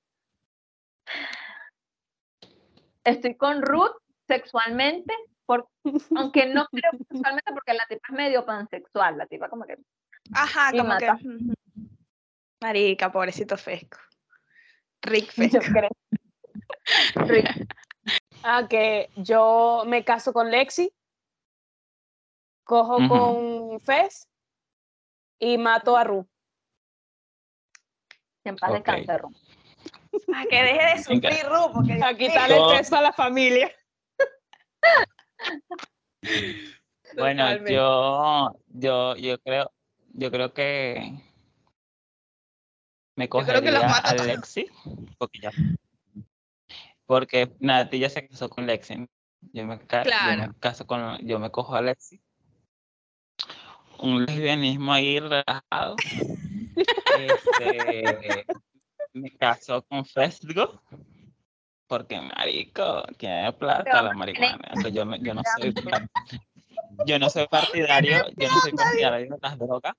[SPEAKER 5] Estoy con Ruth sexualmente, por, aunque no creo que sexualmente, porque la tipa es medio pansexual, la tipa como que...
[SPEAKER 6] Ajá, como que.
[SPEAKER 5] mata.
[SPEAKER 6] Marica, pobrecito Fesco. Rick
[SPEAKER 5] Yo
[SPEAKER 6] Fesco.
[SPEAKER 5] creo. Rick,
[SPEAKER 7] Ah, que yo me caso con Lexi, cojo con Fez y mato a Ru.
[SPEAKER 5] en paz
[SPEAKER 1] Ok.
[SPEAKER 5] descanse, Ruth.
[SPEAKER 6] Para que deje de sufrir, Ru, porque
[SPEAKER 7] A quitarle el peso a la familia.
[SPEAKER 1] Bueno,
[SPEAKER 6] Totalmente.
[SPEAKER 1] yo, yo, yo creo, yo creo que me
[SPEAKER 6] que
[SPEAKER 1] cogería
[SPEAKER 6] a
[SPEAKER 1] a. Lexi, porque ya, porque Nati ya se casó con Lexi. Yo me, ca- yo
[SPEAKER 6] Claro.
[SPEAKER 1] me caso con, yo me cojo a Lexi. Un lesbianismo ahí relajado. Este, me caso con Fesgo. Porque marico, tiene plata la marihuana. Aunque yo, me- yo no soy yo no soy partidario, yo no soy partidario de las drogas.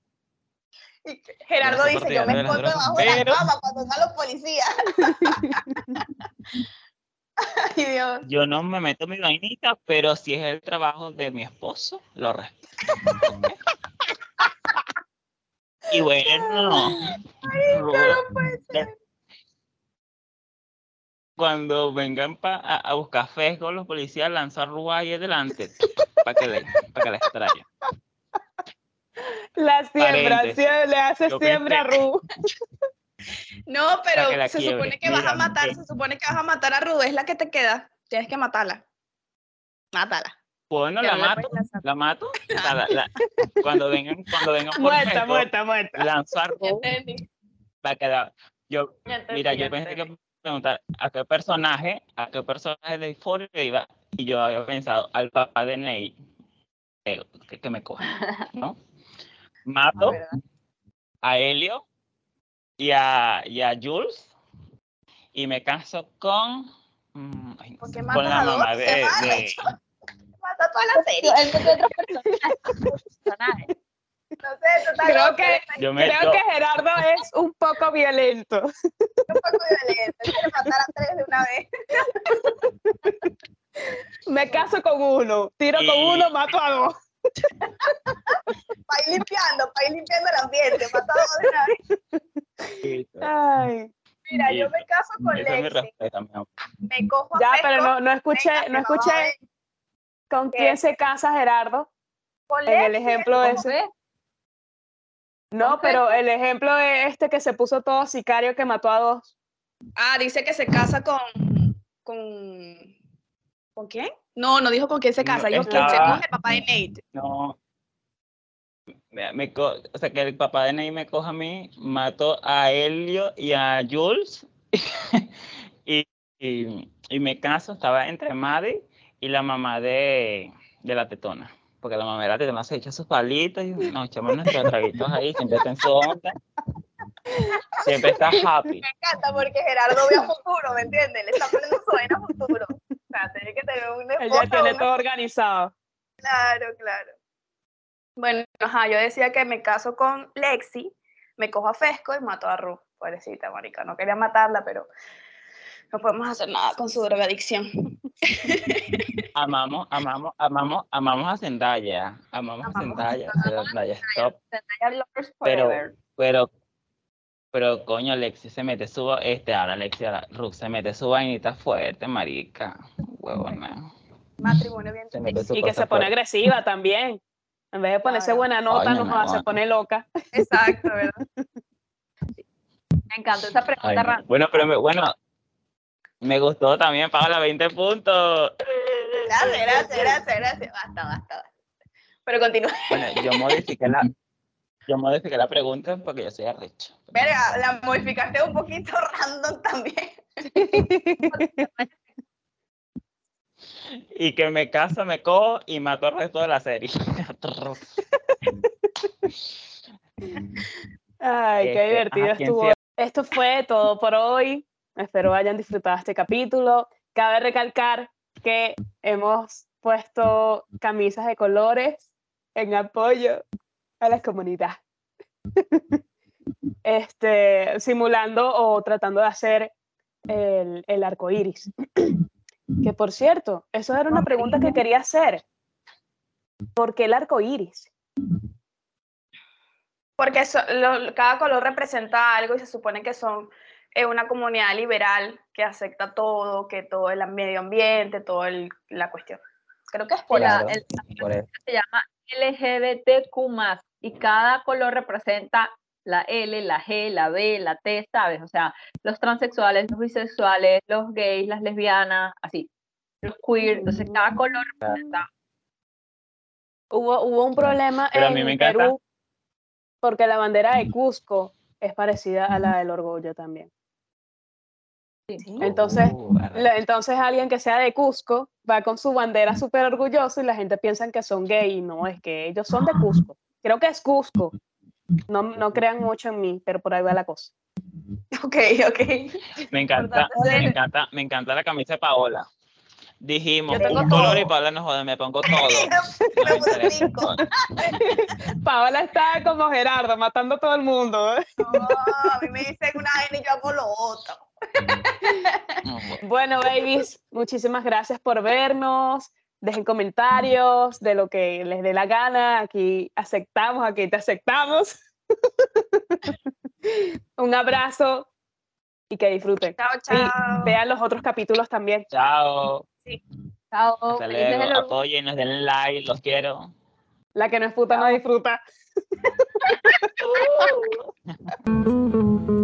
[SPEAKER 6] Gerardo dice, yo me escondo debajo de la cama cuando vengan los policías. Ay, Dios.
[SPEAKER 1] Yo no me meto mi vainita, pero si es el trabajo de mi esposo, lo respeto. y bueno, Ru- cuando vengan pa- a, a buscar Fesco, los policías lanzan Rúa ahí adelante para que, le, pa' que la extraigan.
[SPEAKER 7] La siembra,
[SPEAKER 1] Paréntesis.
[SPEAKER 7] sie- le hace
[SPEAKER 1] Yo
[SPEAKER 7] siembra Ru.
[SPEAKER 6] No, pero se
[SPEAKER 1] quiebre.
[SPEAKER 6] supone que vas a matar, se supone que vas a matar a Ru, es la que te queda. Tienes que matarla. Mátala.
[SPEAKER 1] Bueno,
[SPEAKER 6] Que
[SPEAKER 1] la
[SPEAKER 6] no la
[SPEAKER 1] mato,
[SPEAKER 6] lanzar.
[SPEAKER 1] la mato. la- la- cuando vengan, cuando vengan por
[SPEAKER 7] Muerta,
[SPEAKER 1] Fesco,
[SPEAKER 7] muerta, muerta.
[SPEAKER 1] lanzo a
[SPEAKER 6] Ya
[SPEAKER 1] Ru
[SPEAKER 6] entendí.
[SPEAKER 1] para que la- yo Mira, yo pensé que preguntar a qué personaje, a qué personaje de Euphoria iba, y yo había pensado al papá de Ney, eh, que, que me coge, ¿no? Mato a Helio y a, y a Jules, y me caso con Mm, ay, no
[SPEAKER 6] ¿Por
[SPEAKER 1] sé,
[SPEAKER 6] qué
[SPEAKER 1] con la
[SPEAKER 6] a dos?
[SPEAKER 1] mamá de,
[SPEAKER 6] ¿Qué más,
[SPEAKER 1] de-
[SPEAKER 6] Nacho? Mata toda la serie.
[SPEAKER 5] Él metió otros personajes.
[SPEAKER 7] Creo que-
[SPEAKER 6] eres
[SPEAKER 1] yo me
[SPEAKER 7] Creo
[SPEAKER 1] yo-
[SPEAKER 7] que Gerardo es un poco violento.
[SPEAKER 6] un poco violento. Quiere matar a tres de una vez.
[SPEAKER 7] Me caso con uno, tiro con uno, mato a dos.
[SPEAKER 6] Para ir limpiando, para ir limpiando el ambiente. Mata a dos de una vez.
[SPEAKER 7] Ay,
[SPEAKER 6] Mira, yo me caso con Lexi. Me cojo a
[SPEAKER 7] ya, pero no, no escuché, no escuché con quién se casa Gerardo.
[SPEAKER 6] Con
[SPEAKER 7] En el ejemplo
[SPEAKER 6] ¿cómo
[SPEAKER 7] ese. No, pero el ejemplo es este que se puso todo sicario que mató a dos.
[SPEAKER 6] Ah, dice que se casa con. ¿Con, ¿con quién? No, no dijo con quién se
[SPEAKER 1] No,
[SPEAKER 6] casa. Dijo quién se
[SPEAKER 1] estaba-
[SPEAKER 6] coge el papá de Nate.
[SPEAKER 1] No. Me, me co- o sea, que el papá de Ney me coja a mí, mato a Helio y a Jules. y, y, y me caso, estaba entre Maddie y la mamá de, de la tetona. Porque la la tetona se echa sus palitos y nos echamos nuestros traguitos ahí, siempre está en su onda. Siempre está happy.
[SPEAKER 6] Me encanta porque Gerardo ve a futuro, ¿me entiendes? Le está poniendo su vaina a futuro. O sea, tiene que tener un esposo.
[SPEAKER 7] ya tiene
[SPEAKER 6] una-
[SPEAKER 7] todo organizado.
[SPEAKER 6] Claro, claro. Bueno, ajá, yo decía que me caso con Lexi, me cojo a Fesco y mato a Ru. Pobrecita, marica. No quería matarla, pero no podemos hacer nada con su drogadicción.
[SPEAKER 1] Amamos, amamos, amamos, amamos a Zendaya. Amamos a Zendaya. Zendaya.
[SPEAKER 5] Zendaya Lovers
[SPEAKER 1] Pero, pero, pero, coño, Alexi se mete su, este, ahora Alexi, ahora Ruth se mete su vainita fuerte, marica, huevona.
[SPEAKER 6] Matrimonio bien
[SPEAKER 7] Y que se pone
[SPEAKER 1] fuerte.
[SPEAKER 7] agresiva también. En vez de ponerse
[SPEAKER 6] Claro.
[SPEAKER 7] buena nota,
[SPEAKER 1] Coño,
[SPEAKER 7] no, loca.
[SPEAKER 6] Exacto, ¿verdad?
[SPEAKER 5] Me encantó esa pregunta,
[SPEAKER 1] Ay. Bueno, pero me, bueno, me gustó también, Paola, 20 puntos.
[SPEAKER 6] Gracias, gracias, gracias, gracias. Basta, basta, basta. Pero continúa.
[SPEAKER 1] Bueno, yo modifiqué la, yo modifiqué la pregunta porque yo soy arrecho.
[SPEAKER 6] Verga, la modificaste un poquito random también.
[SPEAKER 1] Y que me caso, me cojo y mato al resto de la serie.
[SPEAKER 7] Ay, qué
[SPEAKER 1] Este,
[SPEAKER 7] divertido
[SPEAKER 1] ¿quién
[SPEAKER 7] estuvo. Esto fue todo por hoy. Espero hayan disfrutado este capítulo. Cabe recalcar que hemos puesto camisas de colores en apoyo a la comunidad. Este, simulando o tratando de hacer el, el arco iris. Que por cierto, eso era una pregunta que quería hacer. ¿Por qué el arco iris?
[SPEAKER 6] Porque cada color representa algo y se supone que son eh, una comunidad liberal que acepta todo, que todo el medio ambiente, toda la cuestión. Creo que es por
[SPEAKER 5] La-
[SPEAKER 1] Claro,
[SPEAKER 5] el-
[SPEAKER 1] por eso.
[SPEAKER 5] se llama LGBTQ+, y cada color representa la L, la G, la B, la T, ¿sabes? O sea, los transexuales, los bisexuales, los gays, las lesbianas, así, los queer, entonces cada color representa
[SPEAKER 7] Hubo, hubo un problema
[SPEAKER 1] Pero a
[SPEAKER 7] en
[SPEAKER 1] mí me encanta.
[SPEAKER 7] Perú porque la bandera de Cusco es parecida a la del orgullo también. Entonces, la- entonces alguien que sea de Cusco va con su bandera súper orgulloso y la gente piensa que son gay y no, es que ellos son de Cusco. Creo que es Cusco. No, no crean mucho en mí, pero por ahí va la cosa.
[SPEAKER 6] Ok, ok.
[SPEAKER 1] Me encanta, me encanta, me encanta la camisa de Paola. Dijimos,
[SPEAKER 6] Yo tengo
[SPEAKER 1] un color y
[SPEAKER 6] todo.
[SPEAKER 1] Paola no jode, me pongo todo. No me.
[SPEAKER 7] Paola está como Gerardo, matando a todo el mundo. ¿eh?
[SPEAKER 6] No, a mí me dicen una vaina y yo hago lo otro.
[SPEAKER 1] No, bueno.
[SPEAKER 7] Babies, muchísimas gracias por vernos. Dejen comentarios de lo que les dé la gana. Aquí aceptamos, aquí te aceptamos. Un abrazo y que disfruten.
[SPEAKER 6] Chao,
[SPEAKER 7] Y
[SPEAKER 6] chao.
[SPEAKER 7] vean los otros capítulos también.
[SPEAKER 1] Chao.
[SPEAKER 5] Chao,
[SPEAKER 1] Hasta luego.
[SPEAKER 5] orgullo.
[SPEAKER 1] Apóyennos, denle like, los quiero.
[SPEAKER 7] La que no es puta no disfruta.